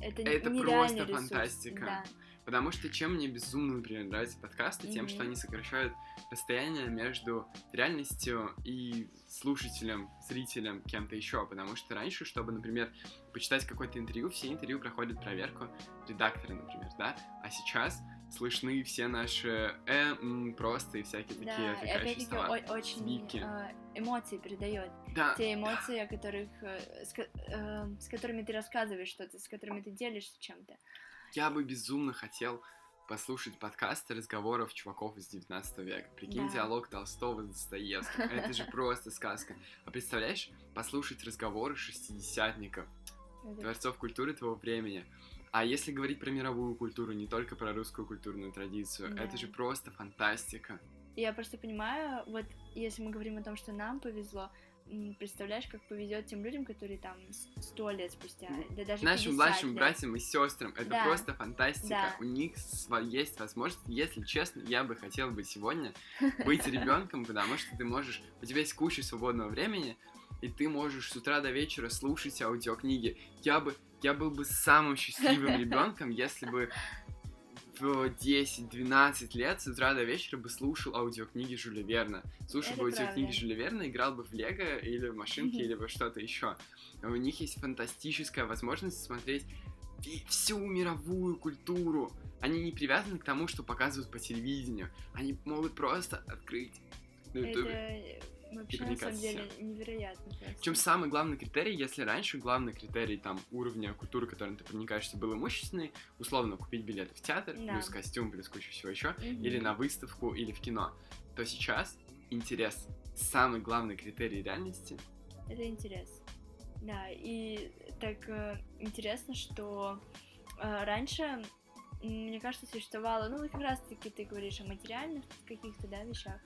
Это, Это просто ресурс. фантастика. Да. Потому что чем мне безумно, например, нравятся подкасты, тем, что они сокращают расстояние между реальностью и слушателем, зрителем, кем-то еще. Потому что раньше, чтобы, например, почитать какое-то интервью, все интервью проходят проверку редактора, например, да? А сейчас слышны все наши э, м, просто и всякие такие Да, и отвлекающие слова. о- очень Звуки. э, эмоции передает. Да, Те эмоции, о которых, э, с, э, с которыми ты рассказываешь что-то, с которыми ты делишься чем-то. я бы безумно хотел послушать подкасты разговоров чуваков из 19 века. Прикинь, Да. диалог Толстого с Достоевским. Это же просто сказка. А представляешь, послушать разговоры шестидесятников, творцов культуры того времени. А если говорить про мировую культуру, не только про русскую культурную традицию, Да. это же просто фантастика. Я просто понимаю, вот если мы говорим о том, что нам повезло, представляешь, как повезет тем людям, которые там сто лет спустя, да даже Нашим 50 младшим лет. братьям и сестрам это Да. просто фантастика. Да. У них есть возможность. Если честно, я бы хотел бы сегодня быть ребенком, потому что ты можешь, у тебя есть куча свободного времени, и ты можешь с утра до вечера слушать аудиокниги. Я бы, я был бы самым счастливым ребенком, если бы в 10-12 лет с утра до вечера бы слушал аудиокниги Жюля Верна. Слушал Это бы аудиокниги правда. Жюля Верна, играл бы в Лего или в машинки, или во что-то еще. У них есть фантастическая возможность смотреть всю мировую культуру. Они не привязаны к тому, что показывают по телевидению. Они могут просто открыть на ютубе. Вообще на самом деле невероятно. просто. Причем самый главный критерий, если раньше главный критерий там уровня культуры, которым ты проникаешься, был имущественный, условно купить билеты в театр, Да. плюс костюм, плюс куча всего еще, Мгм. или на выставку, или в кино, то сейчас интерес самый главный критерий реальности. Это интерес. Да, и так э, интересно, что э, раньше, мне кажется, существовало, ну, как раз-таки ты говоришь о материальных каких-то, да, вещах,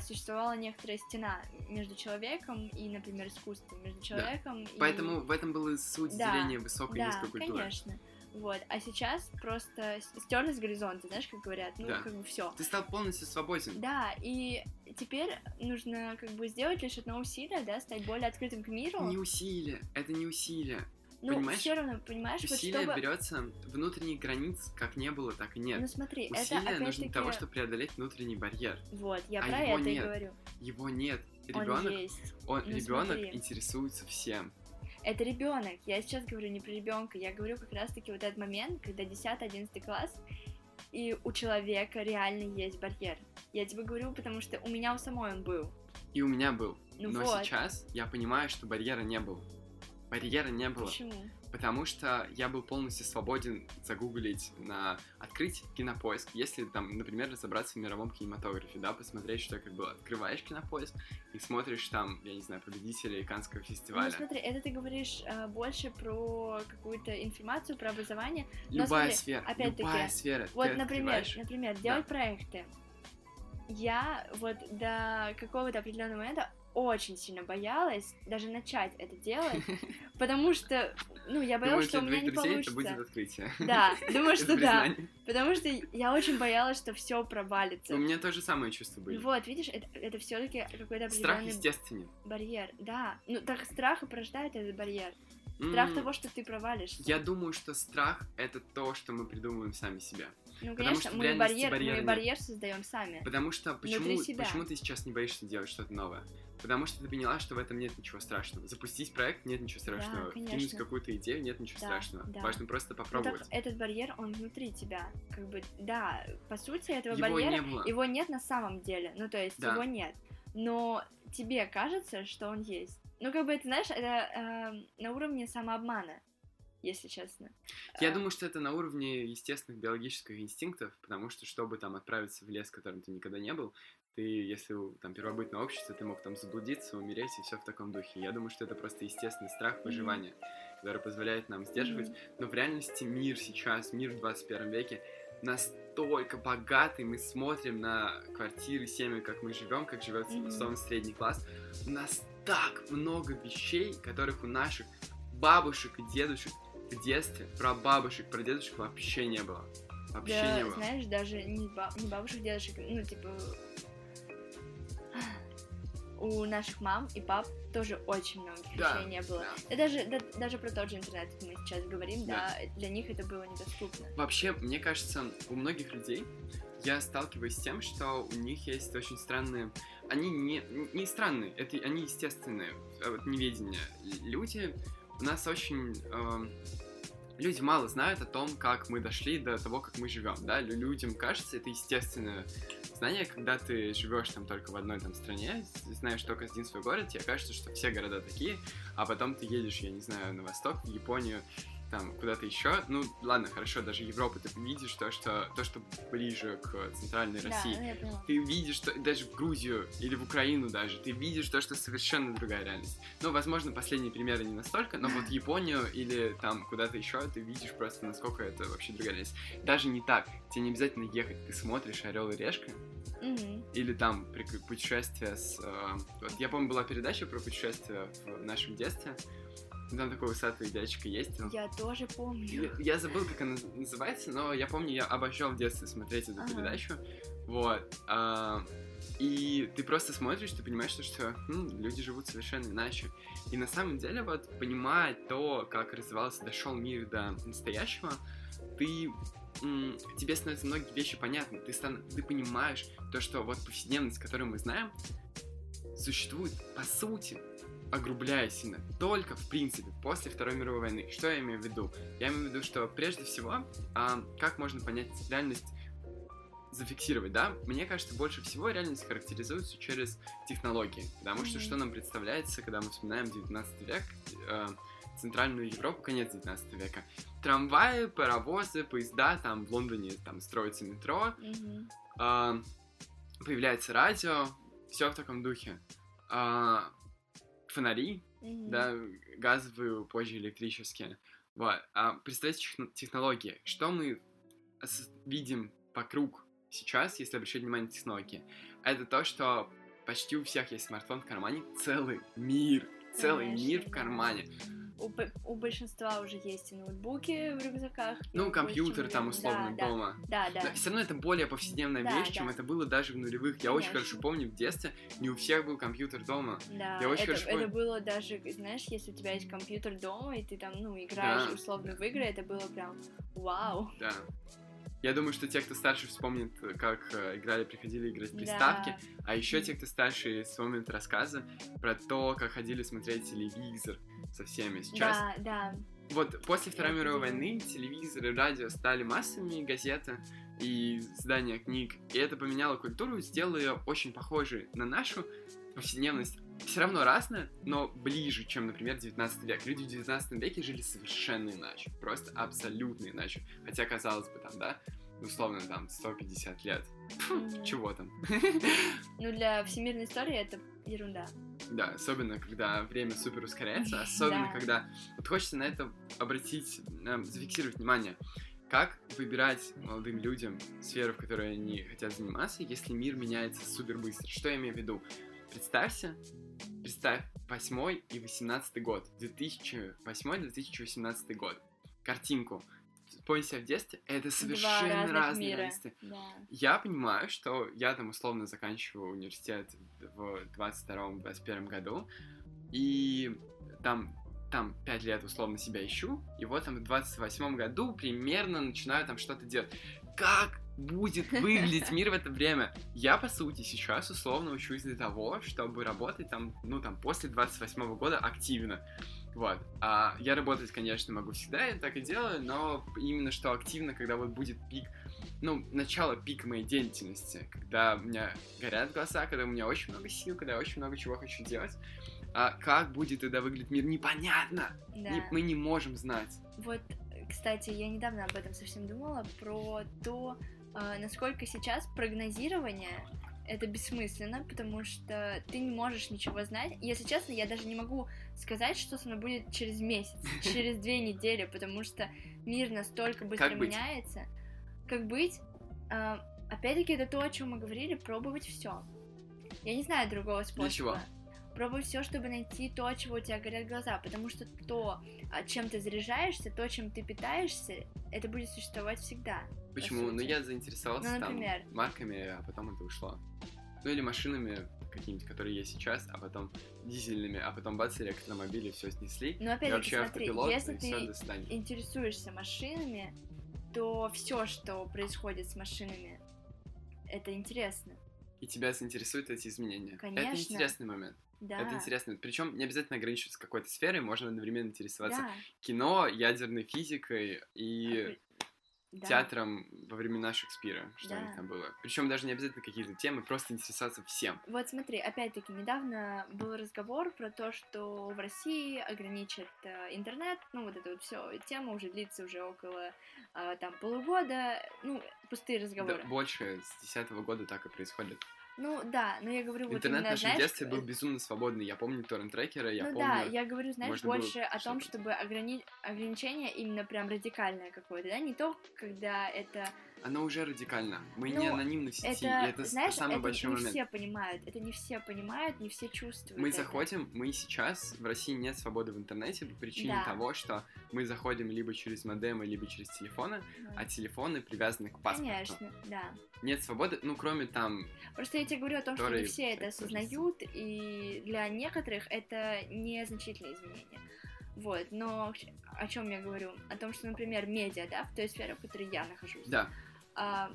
существовала некоторая стена между человеком и, например, искусством, между человеком и... Поэтому в этом было суть Да, деления высокой и Да, низкой культуры. конечно. Вот, а сейчас просто стерлись горизонты, знаешь, как говорят, ну, Да. как бы все. Ты стал полностью свободен. Да, и теперь нужно как бы сделать лишь одно усилие, да, стать более открытым к миру. Не усилие, это не усилие. Ну, понимаешь? все равно, понимаешь, вот Усилие чтобы... берется внутренних границ, как не было, так и нет. Ну смотри, это Усилие нужно опять-таки... для того, чтобы преодолеть внутренний барьер. Вот, я а про это и нет. говорю. Его нет. Он Ребенок, есть. он, Ну, ребенок смотри. интересуется всем. Это ребенок. Я сейчас говорю не про ребенка, я говорю как раз-таки вот этот момент, когда 10-11 класс, и у человека реально есть барьер. Я тебе говорю, потому что у меня у самой он был. И у меня был. Ну Но вот. сейчас я понимаю, что барьера не было. Барьера не было. Почему? Потому что я был полностью свободен загуглить на открыть кинопоиск, если там, например, разобраться в мировом кинематографе, да, посмотреть, что как бы открываешь кинопоиск и смотришь там, я не знаю, победителей Канского Ну фестиваля. смотри, это ты говоришь э, больше про какую-то информацию, про образование. но любая смотри, сфера, опять-таки, любая сфера. Вот, ты например, открываешь- например, делать проекты. Я вот до какого-то определенного момента очень сильно боялась даже начать это делать, потому что, ну, я боялась, что у меня не друзей это получится. будет открытие. Да, думаю, что да. Потому что я очень боялась, что все провалится. У меня тоже самое чувство были. Ну Вот, видишь, это, это все-таки какой-то Страх естественен. барьер. Да. Ну, так страх и порождает этот барьер. Страх М, того, что ты провалишься. Я думаю, что страх это то, что мы придумываем сами себя. Ну, конечно, что мы барьер, барьера мы нет. барьер создаем сами. Потому что почему, почему ты сейчас не боишься делать что-то новое? Потому что ты поняла, что в этом нет ничего страшного. Запустить проект нет ничего страшного. Кинуть конечно. какую-то идею нет ничего Да, страшного. да. Важно просто Ну, так попробовать. этот барьер, он внутри тебя. Как бы, да, по сути, этого Его барьера, не было. его нет на самом деле. Ну, то есть, Да. его нет. Но тебе кажется, что он есть. Ну, как бы, это, знаешь, это эм, на уровне самообмана, если честно. Я А, думаю, что это на уровне естественных биологических инстинктов, потому что, чтобы там отправиться в лес, в котором ты никогда не был, ты, если там первобытное общество, ты мог там заблудиться, умереть и все в таком духе. Я думаю, что это просто естественный страх выживания, который позволяет нам сдерживать. мгм. Но в реальности мир сейчас, мир в 21 веке настолько богатый, мы смотрим на квартиры, семьи, как мы живем, как живет Мгм. условно средний класс. У нас так много вещей, которых у наших бабушек и дедушек детстве, про бабушек, про дедушек вообще не было. Вообще Да, не было. знаешь, даже не, ба- не бабушек, дедушек, ну, типа, у наших мам и пап тоже очень многих Да, вещей не было. да. И даже, да- даже про тот же интернет, как мы сейчас говорим, Да. да. для них это было недоступно. Вообще, мне кажется, у многих людей я сталкиваюсь с тем, что у них есть очень странные... Они не, не странные, это они естественные, а вот неведение. Люди у нас очень... эм, люди мало знают о том, как мы дошли до того, как мы живем, да, Лю- людям кажется, это естественное знание, когда ты живешь там только в одной там стране, знаешь только один свой город, тебе кажется, что все города такие, а потом ты едешь, я не знаю, на восток, в Японию, там куда-то еще. Ну, ладно, хорошо, даже Европу ты видишь то, что то, что ближе к центральной России. Да, поняла. Ты видишь, что даже в Грузию или в Украину даже, ты видишь то, что совершенно другая реальность. Ну, возможно, последние примеры не настолько, но вот Японию или там куда-то еще ты видишь просто, насколько это вообще другая реальность. Даже не так. Тебе не обязательно ехать. Ты смотришь Орел и Решка, Мгм. или там путешествие с... э, вот я помню, была передача про путешествие в нашем детстве. Там такой усатый дядечка ездил. Я тоже помню. Я забыл, как она называется, но я помню, я обожал в детстве смотреть эту Ага. передачу. Вот. а, и ты просто смотришь, ты понимаешь, что, что м, люди живут совершенно иначе. И на самом деле, вот, понимая то, как развивался, дошел мир до настоящего, ты тебе становятся многие вещи понятны. Ты, стан- ты понимаешь то, что вот повседневность, которую мы знаем, существует по сути, огрубляя сильно, только в принципе после Второй мировой войны. Что я имею в виду? Я имею в виду, что прежде всего, а, как можно понять реальность зафиксировать, да? Мне кажется, больше всего реальность характеризуется через технологии, потому что что нам представляется, когда мы вспоминаем 19 век, э, Центральную Европу, конец 19 века. Трамваи, паровозы, поезда, там в Лондоне там строится метро, Мгм. а, появляется радио, все в таком духе. А, фонари, Мгм. да, газовые, позже электрические. Вот. А представьте техно- технологии. Что мы видим вокруг сейчас, если обращать внимание на технологии? Это то, что почти у всех есть смартфон в кармане, целый мир, целый Конечно, мир в кармане. У, у большинства уже есть и ноутбуки в рюкзаках. Ну, компьютер чем там условно да, да, дома. Да, да. все равно это более повседневная Да, вещь, чем да. это было даже в нулевых. Я очень хорошо помню в детстве, не у всех был компьютер дома. Да, Я очень это, хорошо это помню. было даже, знаешь, если у тебя есть компьютер дома, и ты там, ну, играешь Да. условно в игры, это было прям вау. Да. Я думаю, что те, кто старше, вспомнят, как э, играли, приходили играть в приставки. Да. А еще те, кто старше, вспомнят рассказы про то, как ходили смотреть телевизор со всеми. Сейчас Да, да. Вот после Второй мировой войны телевизор и радио стали массами, газеты и издания книг. И это поменяло культуру, сделало ее очень похожей на нашу, повседневность все равно разная, но ближе, чем, например, 19 век. Люди в 19 веке жили совершенно иначе, просто абсолютно иначе. Хотя, казалось бы, там, да, условно, там, 150 лет. Мгм. Чего там? Ну, для всемирной истории это ерунда. Да, особенно, когда время супер ускоряется, особенно, Да. когда... Вот хочется на это обратить, э, зафиксировать внимание. Как выбирать молодым людям сферу, в которой они хотят заниматься, если мир меняется супер быстро? Что я имею в виду? Представься, представь 8 и 18 год, 2008-2018 год. Картинку. Помни себя в детстве, это совершенно разные мира. реальности. Да. Я понимаю, что я там условно заканчиваю университет в 22-21 году, и там, там 5 лет условно себя ищу, и вот там в 28 году примерно начинаю там что-то делать. Как будет выглядеть мир в это время? Я, по сути, сейчас условно учусь для того, чтобы работать там, ну, там, после 28 года активно. Вот. А я работать, конечно, могу всегда, я так и делаю, но именно что активно, когда вот будет пик ну, начало пика моей деятельности, когда у меня горят глаза, когда у меня очень много сил, когда я очень много чего хочу делать. А как будет тогда выглядеть мир, непонятно. Да. Не- мы не можем знать. Вот, кстати, я недавно об этом совсем думала, про то, а, насколько сейчас прогнозирование это бессмысленно, потому что ты не можешь ничего знать. Если честно, я даже не могу сказать, что со мной будет через месяц, через две недели, потому что мир настолько быстро Как меняется. Как быть? А, Опять-таки, это то, о чем мы говорили, пробовать все. Я не знаю другого способа. чего? Пробуй все, чтобы найти то, чего у тебя горят глаза, потому что то, а, чем ты заряжаешься, то, чем ты питаешься, это будет существовать всегда. Почему? Ну, я заинтересовался Ну, там марками, а потом это ушло. Ну, или машинами какими-нибудь, которые есть сейчас, а потом дизельными, а потом бац, электромобили все снесли. Но опять-таки, вообще смотри, автопилот, если все, ты свидания. интересуешься машинами, то все, что происходит с машинами, это интересно. И тебя заинтересуют эти изменения. Это Конечно. интересный момент. Да. Это интересно. Причем не обязательно ограничиваться какой-то сферой, можно одновременно интересоваться Да. кино, ядерной физикой и Да. театром во времена Шекспира, что у них Да. там было. Причем даже не обязательно какие-то темы, просто интересоваться всем. Вот смотри, опять-таки, недавно был разговор про то, что в России ограничат э, интернет, ну вот эта вот все тема уже длится уже около э, там полугода, ну пустые Да, разговоры. больше с десятого года так и происходит. Ну да, но я говорю вот Интернет в именно, нашем знаешь, детстве был э, безумно свободный. Я помню торрент-трекеры, я ну помню... да, я говорю, знаешь, больше о том, чтобы ограни... ограничение именно прям радикальное какое-то, да, не то, когда это Оно уже радикально. Мы не Ну, анонимны в сети, это, и это знаешь, самый это большой не момент. все понимают, это не все понимают, не все чувствуют. Мы это. заходим, мы сейчас, в России нет свободы в интернете по причине Да. того, что мы заходим либо через модемы, либо через телефоны, Мгм. а телефоны привязаны к паспорту. Конечно, да. Нет свободы, ну, кроме там... Просто я тебе говорю о том, что не все это осознают, и для некоторых это незначительные изменения. Вот, но о чем я говорю? О том, что, например, медиа, да, в той сфере, в которой я нахожусь. Да, а,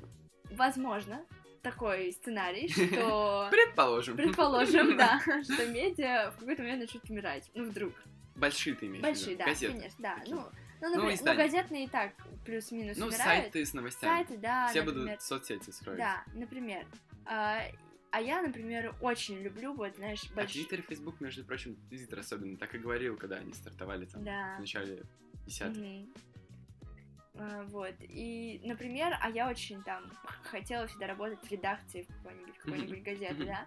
возможно, такой сценарий, что... предположим. Предположим, да, что медиа в какой-то момент начнут умирать. Ну, вдруг. Большие ты имеешь Большие, да, Газеты. конечно, да. такие. Ну, ну, например, ну, издания. газетные и так плюс-минус Ну, умирают. сайты с новостями. Сайты, да, Все например. будут соцсети строить. Да, например. А, а я, например, очень люблю, вот, знаешь, А большие... Твиттер и Фейсбук, между прочим, Твиттер особенно, так и говорил, когда они стартовали там Да. в начале 10 Мгм. А, вот, и, например, а я очень там хотела всегда работать в редакции в какой-нибудь, какой-нибудь газеты, да,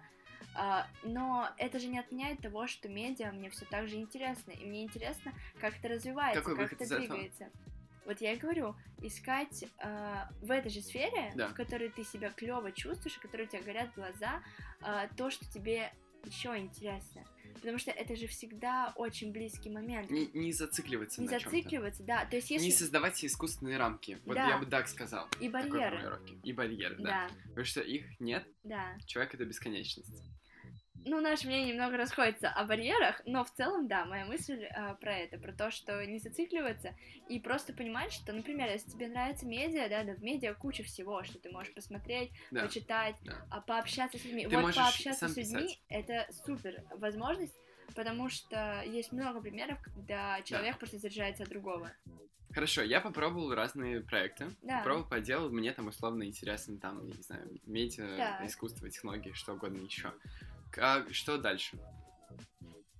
А, но это же не отменяет того, что медиа мне все так же интересно, и мне интересно, как это развивается, Какой как это этого? двигается. Вот я и говорю, искать а, в этой же сфере, Да. в которой ты себя клево чувствуешь, в которой у тебя горят глаза, а, то, что тебе еще интересно. Потому что это же всегда очень близкий момент. Не, не зацикливаться Не на зацикливаться, да. То есть если... Не создавать себе искусственные рамки. Вот Да. я бы так сказал. И барьеры. И барьеры, да. Да, Потому что их нет, да. человек это бесконечность. Ну, наше мнение немного расходится о барьерах, но в целом, да, моя мысль э, про это, про то, что не зацикливаться и просто понимать, что, например, если тебе нравится медиа, да, да, в медиа куча всего, что ты можешь посмотреть, Да. почитать, да. а пообщаться с людьми. Ты вот пообщаться с людьми это супер возможность, потому что есть много примеров, когда человек просто заряжается от другого. Хорошо, я попробовал разные проекты. Да. Попробовал, поделал, мне там условно интересно, там, я не знаю, медиа, Так. искусство, технологии, что угодно еще. А что дальше?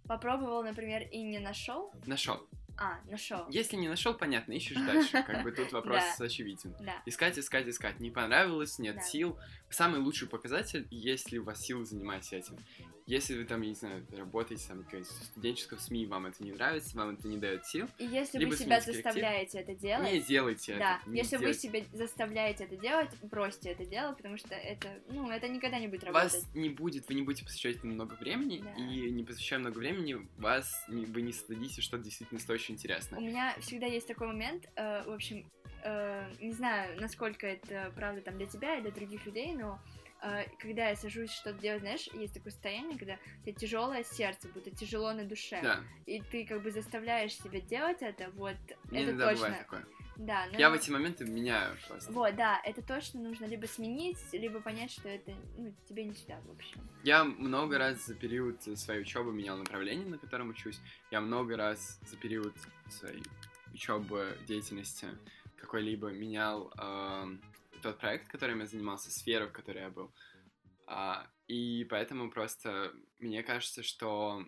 Попробовал, например, и не нашел. Нашел. А, нашел. Если не нашел, понятно, ищешь дальше. Как бы тут вопрос очевиден. Искать, искать, искать. Не понравилось, нет сил. Самый лучший показатель, если у вас силы занимаетесь этим. Если вы там, я не знаю, работаете там в студенческом СМИ, вам это не нравится, вам это не дает сил, И если Либо вы себя коллектив. заставляете это делать, не делайте да, это. не если вы делайте. себя заставляете это делать, бросьте это дело, потому что это, ну, это никогда не будет работать. вас не будет, вы не будете посвящать много времени, Да. и не посвящая много времени, вас вы не следите, что действительно стоит очень интересно. У меня всегда есть такой момент, э, в общем, э, не знаю, насколько это правда там для тебя и для других людей, но э, когда я сажусь что-то делать, знаешь, есть такое состояние, когда у тебя тяжелое сердце, будто тяжело на душе, Да, и ты как бы заставляешь себя делать это, вот мне это иногда точно, такое. да. но- Я в эти моменты меняю просто. Вот, да, это точно нужно либо сменить, либо понять, что это ну, тебе не сюда, в общем. Я много раз за период своей учебы менял направление, на котором учусь. Я много раз за период своей учебы, деятельности какой-либо менял эм, тот проект, которым я занимался, сферу, в которой я был. А, и поэтому просто мне кажется, что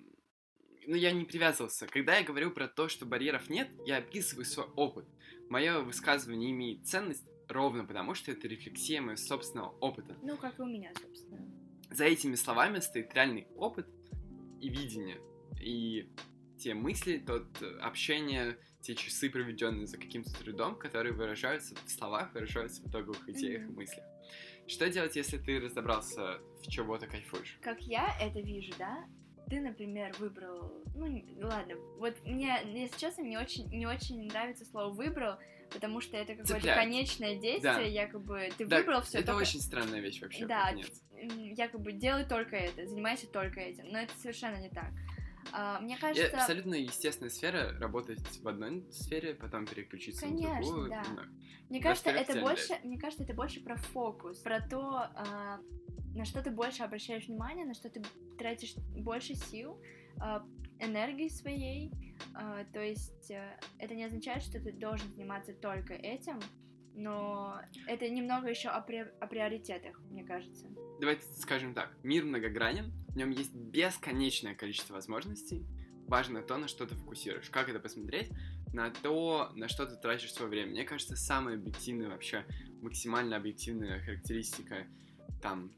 ну, я не привязывался. Когда я говорю про то, что барьеров нет, я описываю свой опыт. Мое высказывание имеет ценность ровно потому, что это рефлексия моего собственного опыта. Ну, как и у меня, собственно. За этими словами стоит реальный опыт и видение. И те мысли, тот э, общение, те часы, проведенные за каким-то трудом, которые выражаются в словах, выражаются в итоговых идеях и Мгм. мыслях. Что делать, если ты разобрался в чего-то кайфуешь? Как я это вижу, да? Ты, например, выбрал... Ну, ладно, вот мне, если честно, мне очень, не очень нравится слово «выбрал», потому что это какое-то конечное действие, Да. якобы ты Да, выбрал все. это очень странная вещь вообще. Да, Нет. якобы делай только это, занимайся только этим, но это совершенно не так. А, мне И кажется... абсолютно естественная сфера работать в одной сфере, потом переключиться Конечно, на другую. да. Мне кажется, это больше, мне кажется, это больше про фокус, про то, а, на что ты больше обращаешь внимание, на что ты тратишь больше сил, а, энергии своей. То есть э, это не означает, что ты должен заниматься только этим, но это немного еще о, пре- о приоритетах, мне кажется. давайте скажем так, мир многогранен, в нем есть бесконечное количество возможностей. Важно то, на что ты фокусируешь. Как это посмотреть? На то, на что ты тратишь свое время. Мне кажется, самая объективная вообще, максимально объективная характеристика там,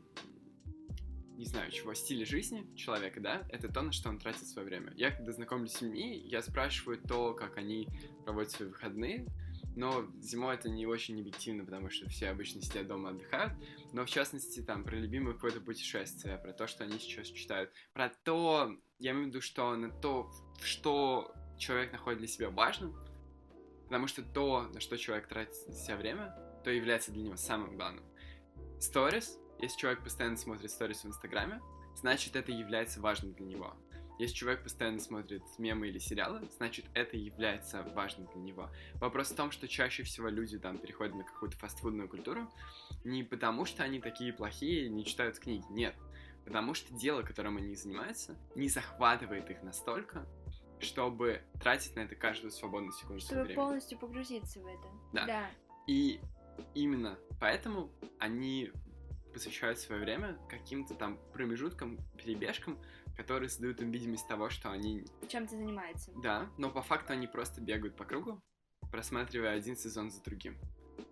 не знаю, чего, стиля жизни человека, да, это то, на что он тратит свое время. Я, когда знакомлюсь с людьми, я спрашиваю то, как они проводят свои выходные, но зимой это не очень объективно, потому что все обычно сидят дома отдыхают, но в частности там про любимое какое-то путешествие, про то, что они сейчас читают, про то, я имею в виду, что на то, что человек находит для себя важным, потому что то, на что человек тратит себя время, то является для него самым главным. Сторис, если человек постоянно смотрит сторис в Инстаграме, значит это является важным для него. Если человек постоянно смотрит мемы или сериалы, значит это является важным для него. Вопрос в том, что чаще всего люди там переходят на какую-то фастфудную культуру не потому, что они такие плохие и не читают книги, нет. Потому что дело, которым они занимаются, не захватывает их настолько, чтобы тратить на это каждую свободную секунду Чтобы времени. полностью погрузиться в это. Да. да. И именно поэтому они посвящают свое время каким-то там промежуткам, перебежкам, которые создают им видимость того, что они... Чем ты занимается? Да, но по факту они просто бегают по кругу, просматривая один сезон за другим.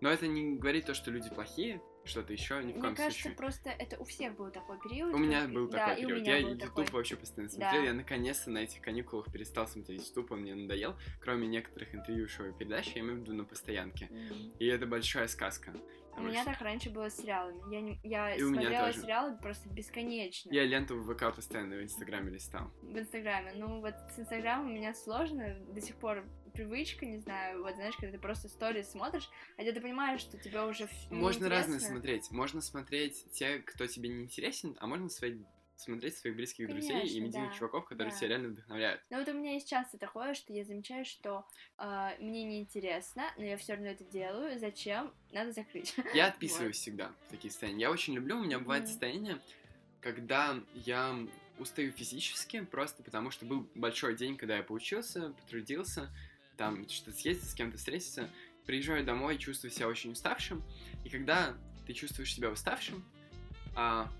Но это не говорит то, что люди плохие, что-то еще, ни в Мне коем кажется, случае. просто это у всех был такой период. У меня был да, такой период. меня Я был YouTube такой. вообще постоянно смотрел. Да. Я наконец-то на этих каникулах перестал смотреть YouTube, он мне надоел. Кроме некоторых интервью шоу и передач, я имею в виду на постоянке. Мгм. И это большая сказка. У потому меня так раньше было с сериалами. Я, не, я И у смотрела сериалы просто бесконечно Я ленту в ВК постоянно в Инстаграме листал. в Инстаграме. Ну вот с Инстаграмом у меня сложно, до сих пор привычка, не знаю, вот знаешь, когда ты просто сторис смотришь, а ты понимаешь, что тебе уже Можно разное смотреть. Можно смотреть те, кто тебе не интересен, а можно свои- смотреть своих близких друзей и Конечно, медийных да, чуваков, которые да. тебя реально вдохновляют. Ну вот у меня есть часто такое, что я замечаю, что а, мне неинтересно, но я все равно это делаю. Зачем? Надо закрыть. Я отписываюсь всегда в такие состояния. Я очень люблю, у меня бывает Мгм. состояние, когда я устаю физически, просто потому что был большой день, когда я поучился, потрудился, там что-то съездить, с кем-то встретиться, приезжаю домой, чувствую себя очень уставшим, и когда ты чувствуешь себя уставшим, а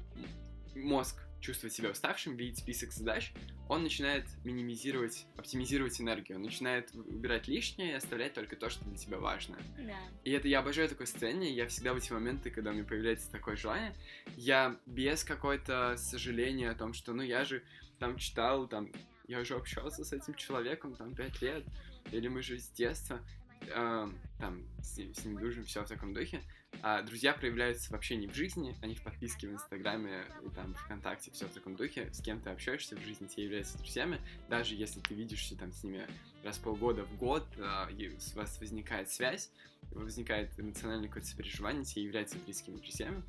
мозг чувствовать себя уставшим, видеть список задач, он начинает минимизировать, оптимизировать энергию, он начинает убирать лишнее и оставлять только то, что для тебя важно. Да. И это я обожаю такое состояние, я всегда в эти моменты, когда у меня появляется такое желание, я без какой-то сожаления о том, что, ну, я же там читал, там, я уже общался с этим человеком, там, пять лет, или мы же с детства, э, там, с, с ним дружим, все в таком духе, а друзья проявляются вообще не в жизни, они в подписке в Инстаграме и там ВКонтакте, все в таком духе. С кем ты общаешься в жизни, те являются друзьями. Даже если ты видишься там с ними раз полгода в год, а, и у вас возникает связь, возникает эмоциональное какое-то сопереживание, те являются близкими друзьями.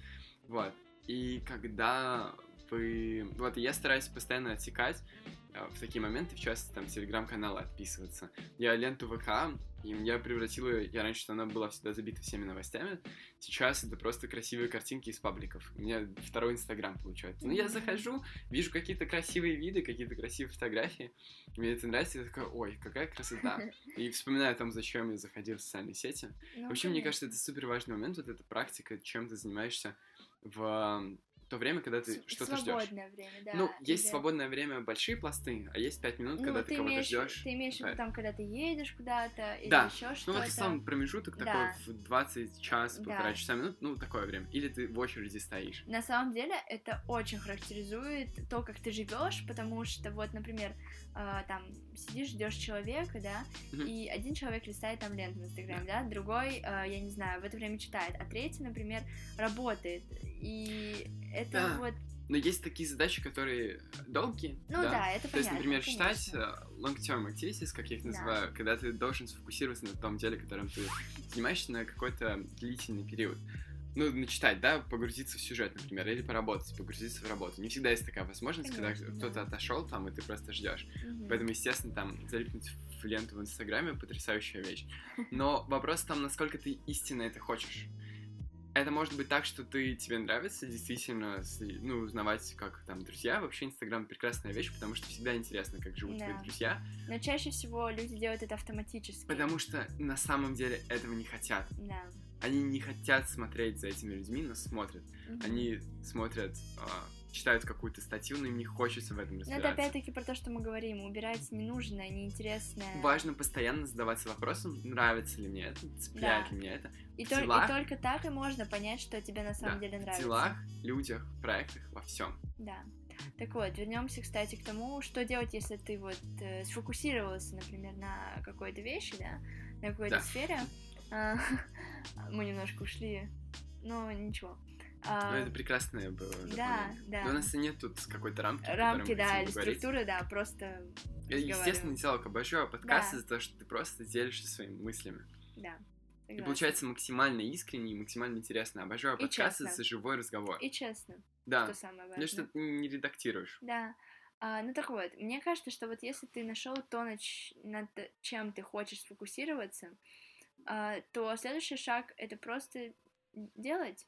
Вот. И когда вы... Вот, я стараюсь постоянно отсекать в такие моменты, в частности, там, телеграм-каналы отписываться. Я ленту ВК, и я превратил ее, я раньше, она была всегда забита всеми новостями, сейчас это просто красивые картинки из пабликов. У меня второй инстаграм получается. Ну, я захожу, вижу какие-то красивые виды, какие-то красивые фотографии, мне это нравится, я такой, ой, какая красота. И вспоминаю там, зачем я заходил в социальные сети. Ну, Вообще, мне кажется, это супер важный момент, вот эта практика, чем ты занимаешься в то время, когда ты что-то ждешь. Свободное время, да. Ну, есть или- свободное время большие пласты, а есть пять минут, Ну, когда ты, кого-то имеешь, ждешь. ты имеешь в виду Да. там, когда ты едешь куда-то или Да. еще Ну, что-то. вот сам промежуток Да. такой в 20 час, Да. полтора часа минут, ну, такое время. Или ты в очереди стоишь. На самом деле это очень характеризует то, как ты живешь, потому что вот, например, э, там сидишь, ждешь человека, да, Мгм. и один человек листает там ленту в Инстаграме, да, другой, э, я не знаю, в это время читает, а третий, например, работает. И это Да. вот, Но есть такие задачи, которые долгие. ну да, это То есть, понятно, например, читать конечно. э, long-term activities, как я их Да. называю, когда ты должен сфокусироваться на том деле, которым ты занимаешься на какой-то длительный период. Ну, начитать, да, погрузиться в сюжет, например, или поработать, погрузиться в работу. Не всегда есть такая возможность, Конечно, когда кто-то да. отошел там, и ты просто ждешь. Мгм. Поэтому, естественно, там залипнуть в ленту в Инстаграме потрясающая вещь. Но вопрос там, насколько ты истинно это хочешь. Это может быть так, что ты тебе нравится действительно, ну, узнавать, как там друзья. Вообще Инстаграм прекрасная вещь, потому что всегда интересно, как живут твои Да. друзья. Но чаще всего люди делают это автоматически. Потому что на самом деле этого не хотят. Да. Они не хотят смотреть за этими людьми, но смотрят. Мгм. Они смотрят, а, читают какую-то статью, но им не хочется в этом Но это разбираться. опять-таки про то, что мы говорим. Убирать ненужное, неинтересное. Важно постоянно задаваться вопросом, нравится ли мне это, цепляет Да. ли мне это. И, в тол- и только так и можно понять, что тебе на самом Да, деле В нравится. делах, людях, проектах, во всем. Да. Так вот, вернемся, кстати, к тому, что делать, если ты вот э, сфокусировался, например, на какой-то вещи, да, на какой-то Да. сфере. А, мы немножко ушли, но ничего. А, Но это прекрасное было. да, да. Но у нас нет тут какой-то рамки. Рамки, да, или говорить. структуры, да, просто Я, естественно, разговариваем. диалог обожаю подкасты Да. за то, что ты просто делишься своими мыслями. Да. И согласна. получается максимально искренне и максимально интересно. Обожаю И подкасты честно. за живой разговор. И честно, да. что самое Ну важное. что ты не редактируешь. Да. А, ну так вот, мне кажется, что вот если ты нашел то, над, чем ты хочешь сфокусироваться, а, то следующий шаг это просто делать.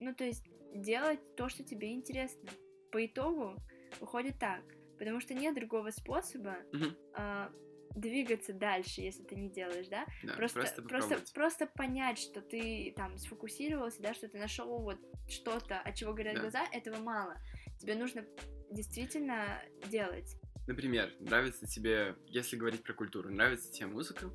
Ну, то есть делать то, что тебе интересно. По итогу выходит так. Потому что нет другого способа Мгм. а, двигаться дальше, если ты не делаешь, да? Да, просто, просто, просто, просто понять, что ты там сфокусировался, да, что ты нашел вот что-то, от чего горят Да. глаза, этого мало. Тебе нужно действительно делать. Например, нравится тебе, если говорить про культуру, нравится тебе музыка,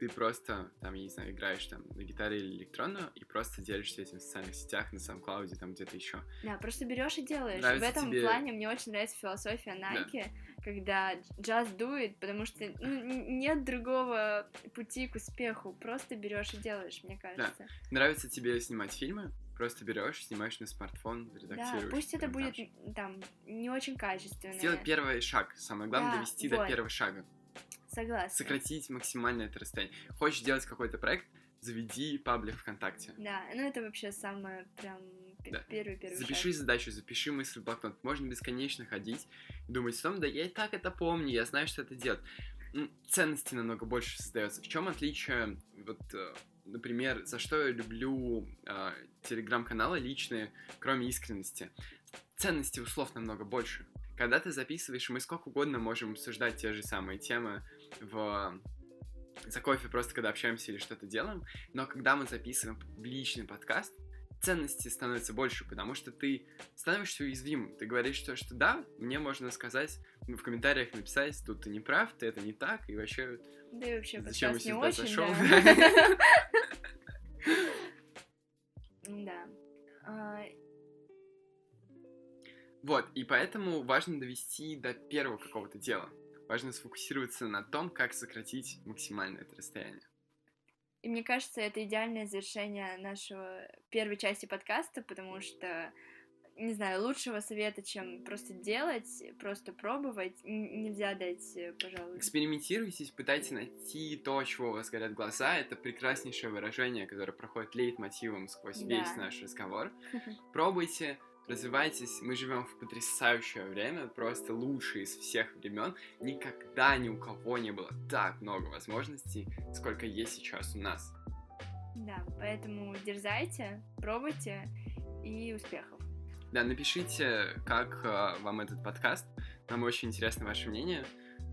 ты просто, там, я не знаю, играешь там на гитаре или электронную, и просто делишься этим в социальных сетях, на SoundCloud, там где-то еще. Да, просто берешь и делаешь. Нравится В этом тебе- плане мне очень нравится философия Nike, когда джаз дует, потому что ну, нет другого пути к успеху. Просто берешь и делаешь, мне кажется. Нравится тебе снимать фильмы, просто берешь, снимаешь на смартфон, Да, редактируешь. пусть это будет там не очень качественно. Сделать первый шаг. Самое главное Да, довести до вот. первого шага. Согласна. Сократить максимально это расстояние. Хочешь делать какой-то проект, заведи паблик ВКонтакте. Да, ну это вообще самое прям Да. первый первый Запиши шаг. задачу, запиши мысль в блокнот. Можно бесконечно ходить и думать о том, да я и так это помню, я знаю, что это делать. М, Ценности намного больше создается. В чем отличие, вот, э, например, за что я люблю э, телеграм-каналы личные, кроме искренности? Ценности у слов намного больше. Когда ты записываешь, мы сколько угодно можем обсуждать те же самые темы в за кофе просто когда общаемся или что-то делаем, но когда мы записываем публичный подкаст, ценности становится больше, потому что ты становишься уязвимым. Ты говоришь, что, что да, мне можно сказать, ну, в комментариях написать, тут ты не прав, ты это не так, и вообще... Да и вообще, Зачем я сюда очень, зашел? да. Да. А, Вот, и поэтому важно довести до первого какого-то дела. Важно сфокусироваться на том, как сократить максимально это расстояние. И мне кажется, это идеальное завершение нашего первой части подкаста, потому что, не знаю, лучшего совета, чем просто делать, просто пробовать, нельзя дать, э, пожалуй. Экспериментируйте, пытайтесь найти то, чего у вас горят глаза. Это прекраснейшее выражение, которое проходит лейтмотивом сквозь Да. весь наш разговор. Пробуйте, развивайтесь. Мы живем в потрясающее время, просто лучшее из всех времен. Никогда ни у кого не было так много возможностей, сколько есть сейчас у нас. Да, поэтому дерзайте, пробуйте и успехов. Да, напишите, как э, вам этот подкаст. Нам очень интересно ваше мнение.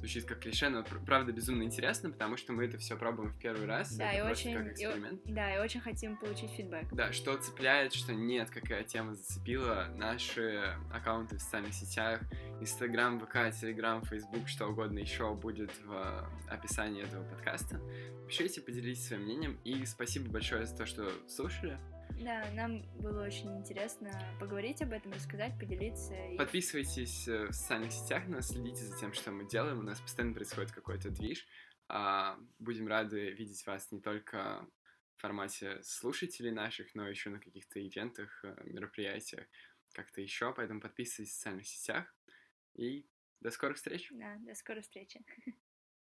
Звучит как клише, но пр- правда безумно интересно, потому что мы это все пробуем в первый раз. Да, это и очень, как и эксперимент. да, и очень хотим получить фидбэк. Да, что цепляет, что нет, какая тема зацепила. Наши аккаунты в социальных сетях, Инстаграм, ВК, Телеграм, Фейсбук, что угодно еще будет в описании этого подкаста. Пишите, поделитесь своим мнением. И спасибо большое за то, что слушали. Да, нам было очень интересно поговорить об этом, рассказать, поделиться. и- Подписывайтесь э, в социальных сетях на нас, следите за тем, что мы делаем. У нас постоянно происходит какой-то движ. А, Будем рады видеть вас не только в формате слушателей наших, но еще на каких-то ивентах, э, мероприятиях, как-то еще. Поэтому подписывайтесь в социальных сетях. И до скорых встреч! Да, до скорой встречи.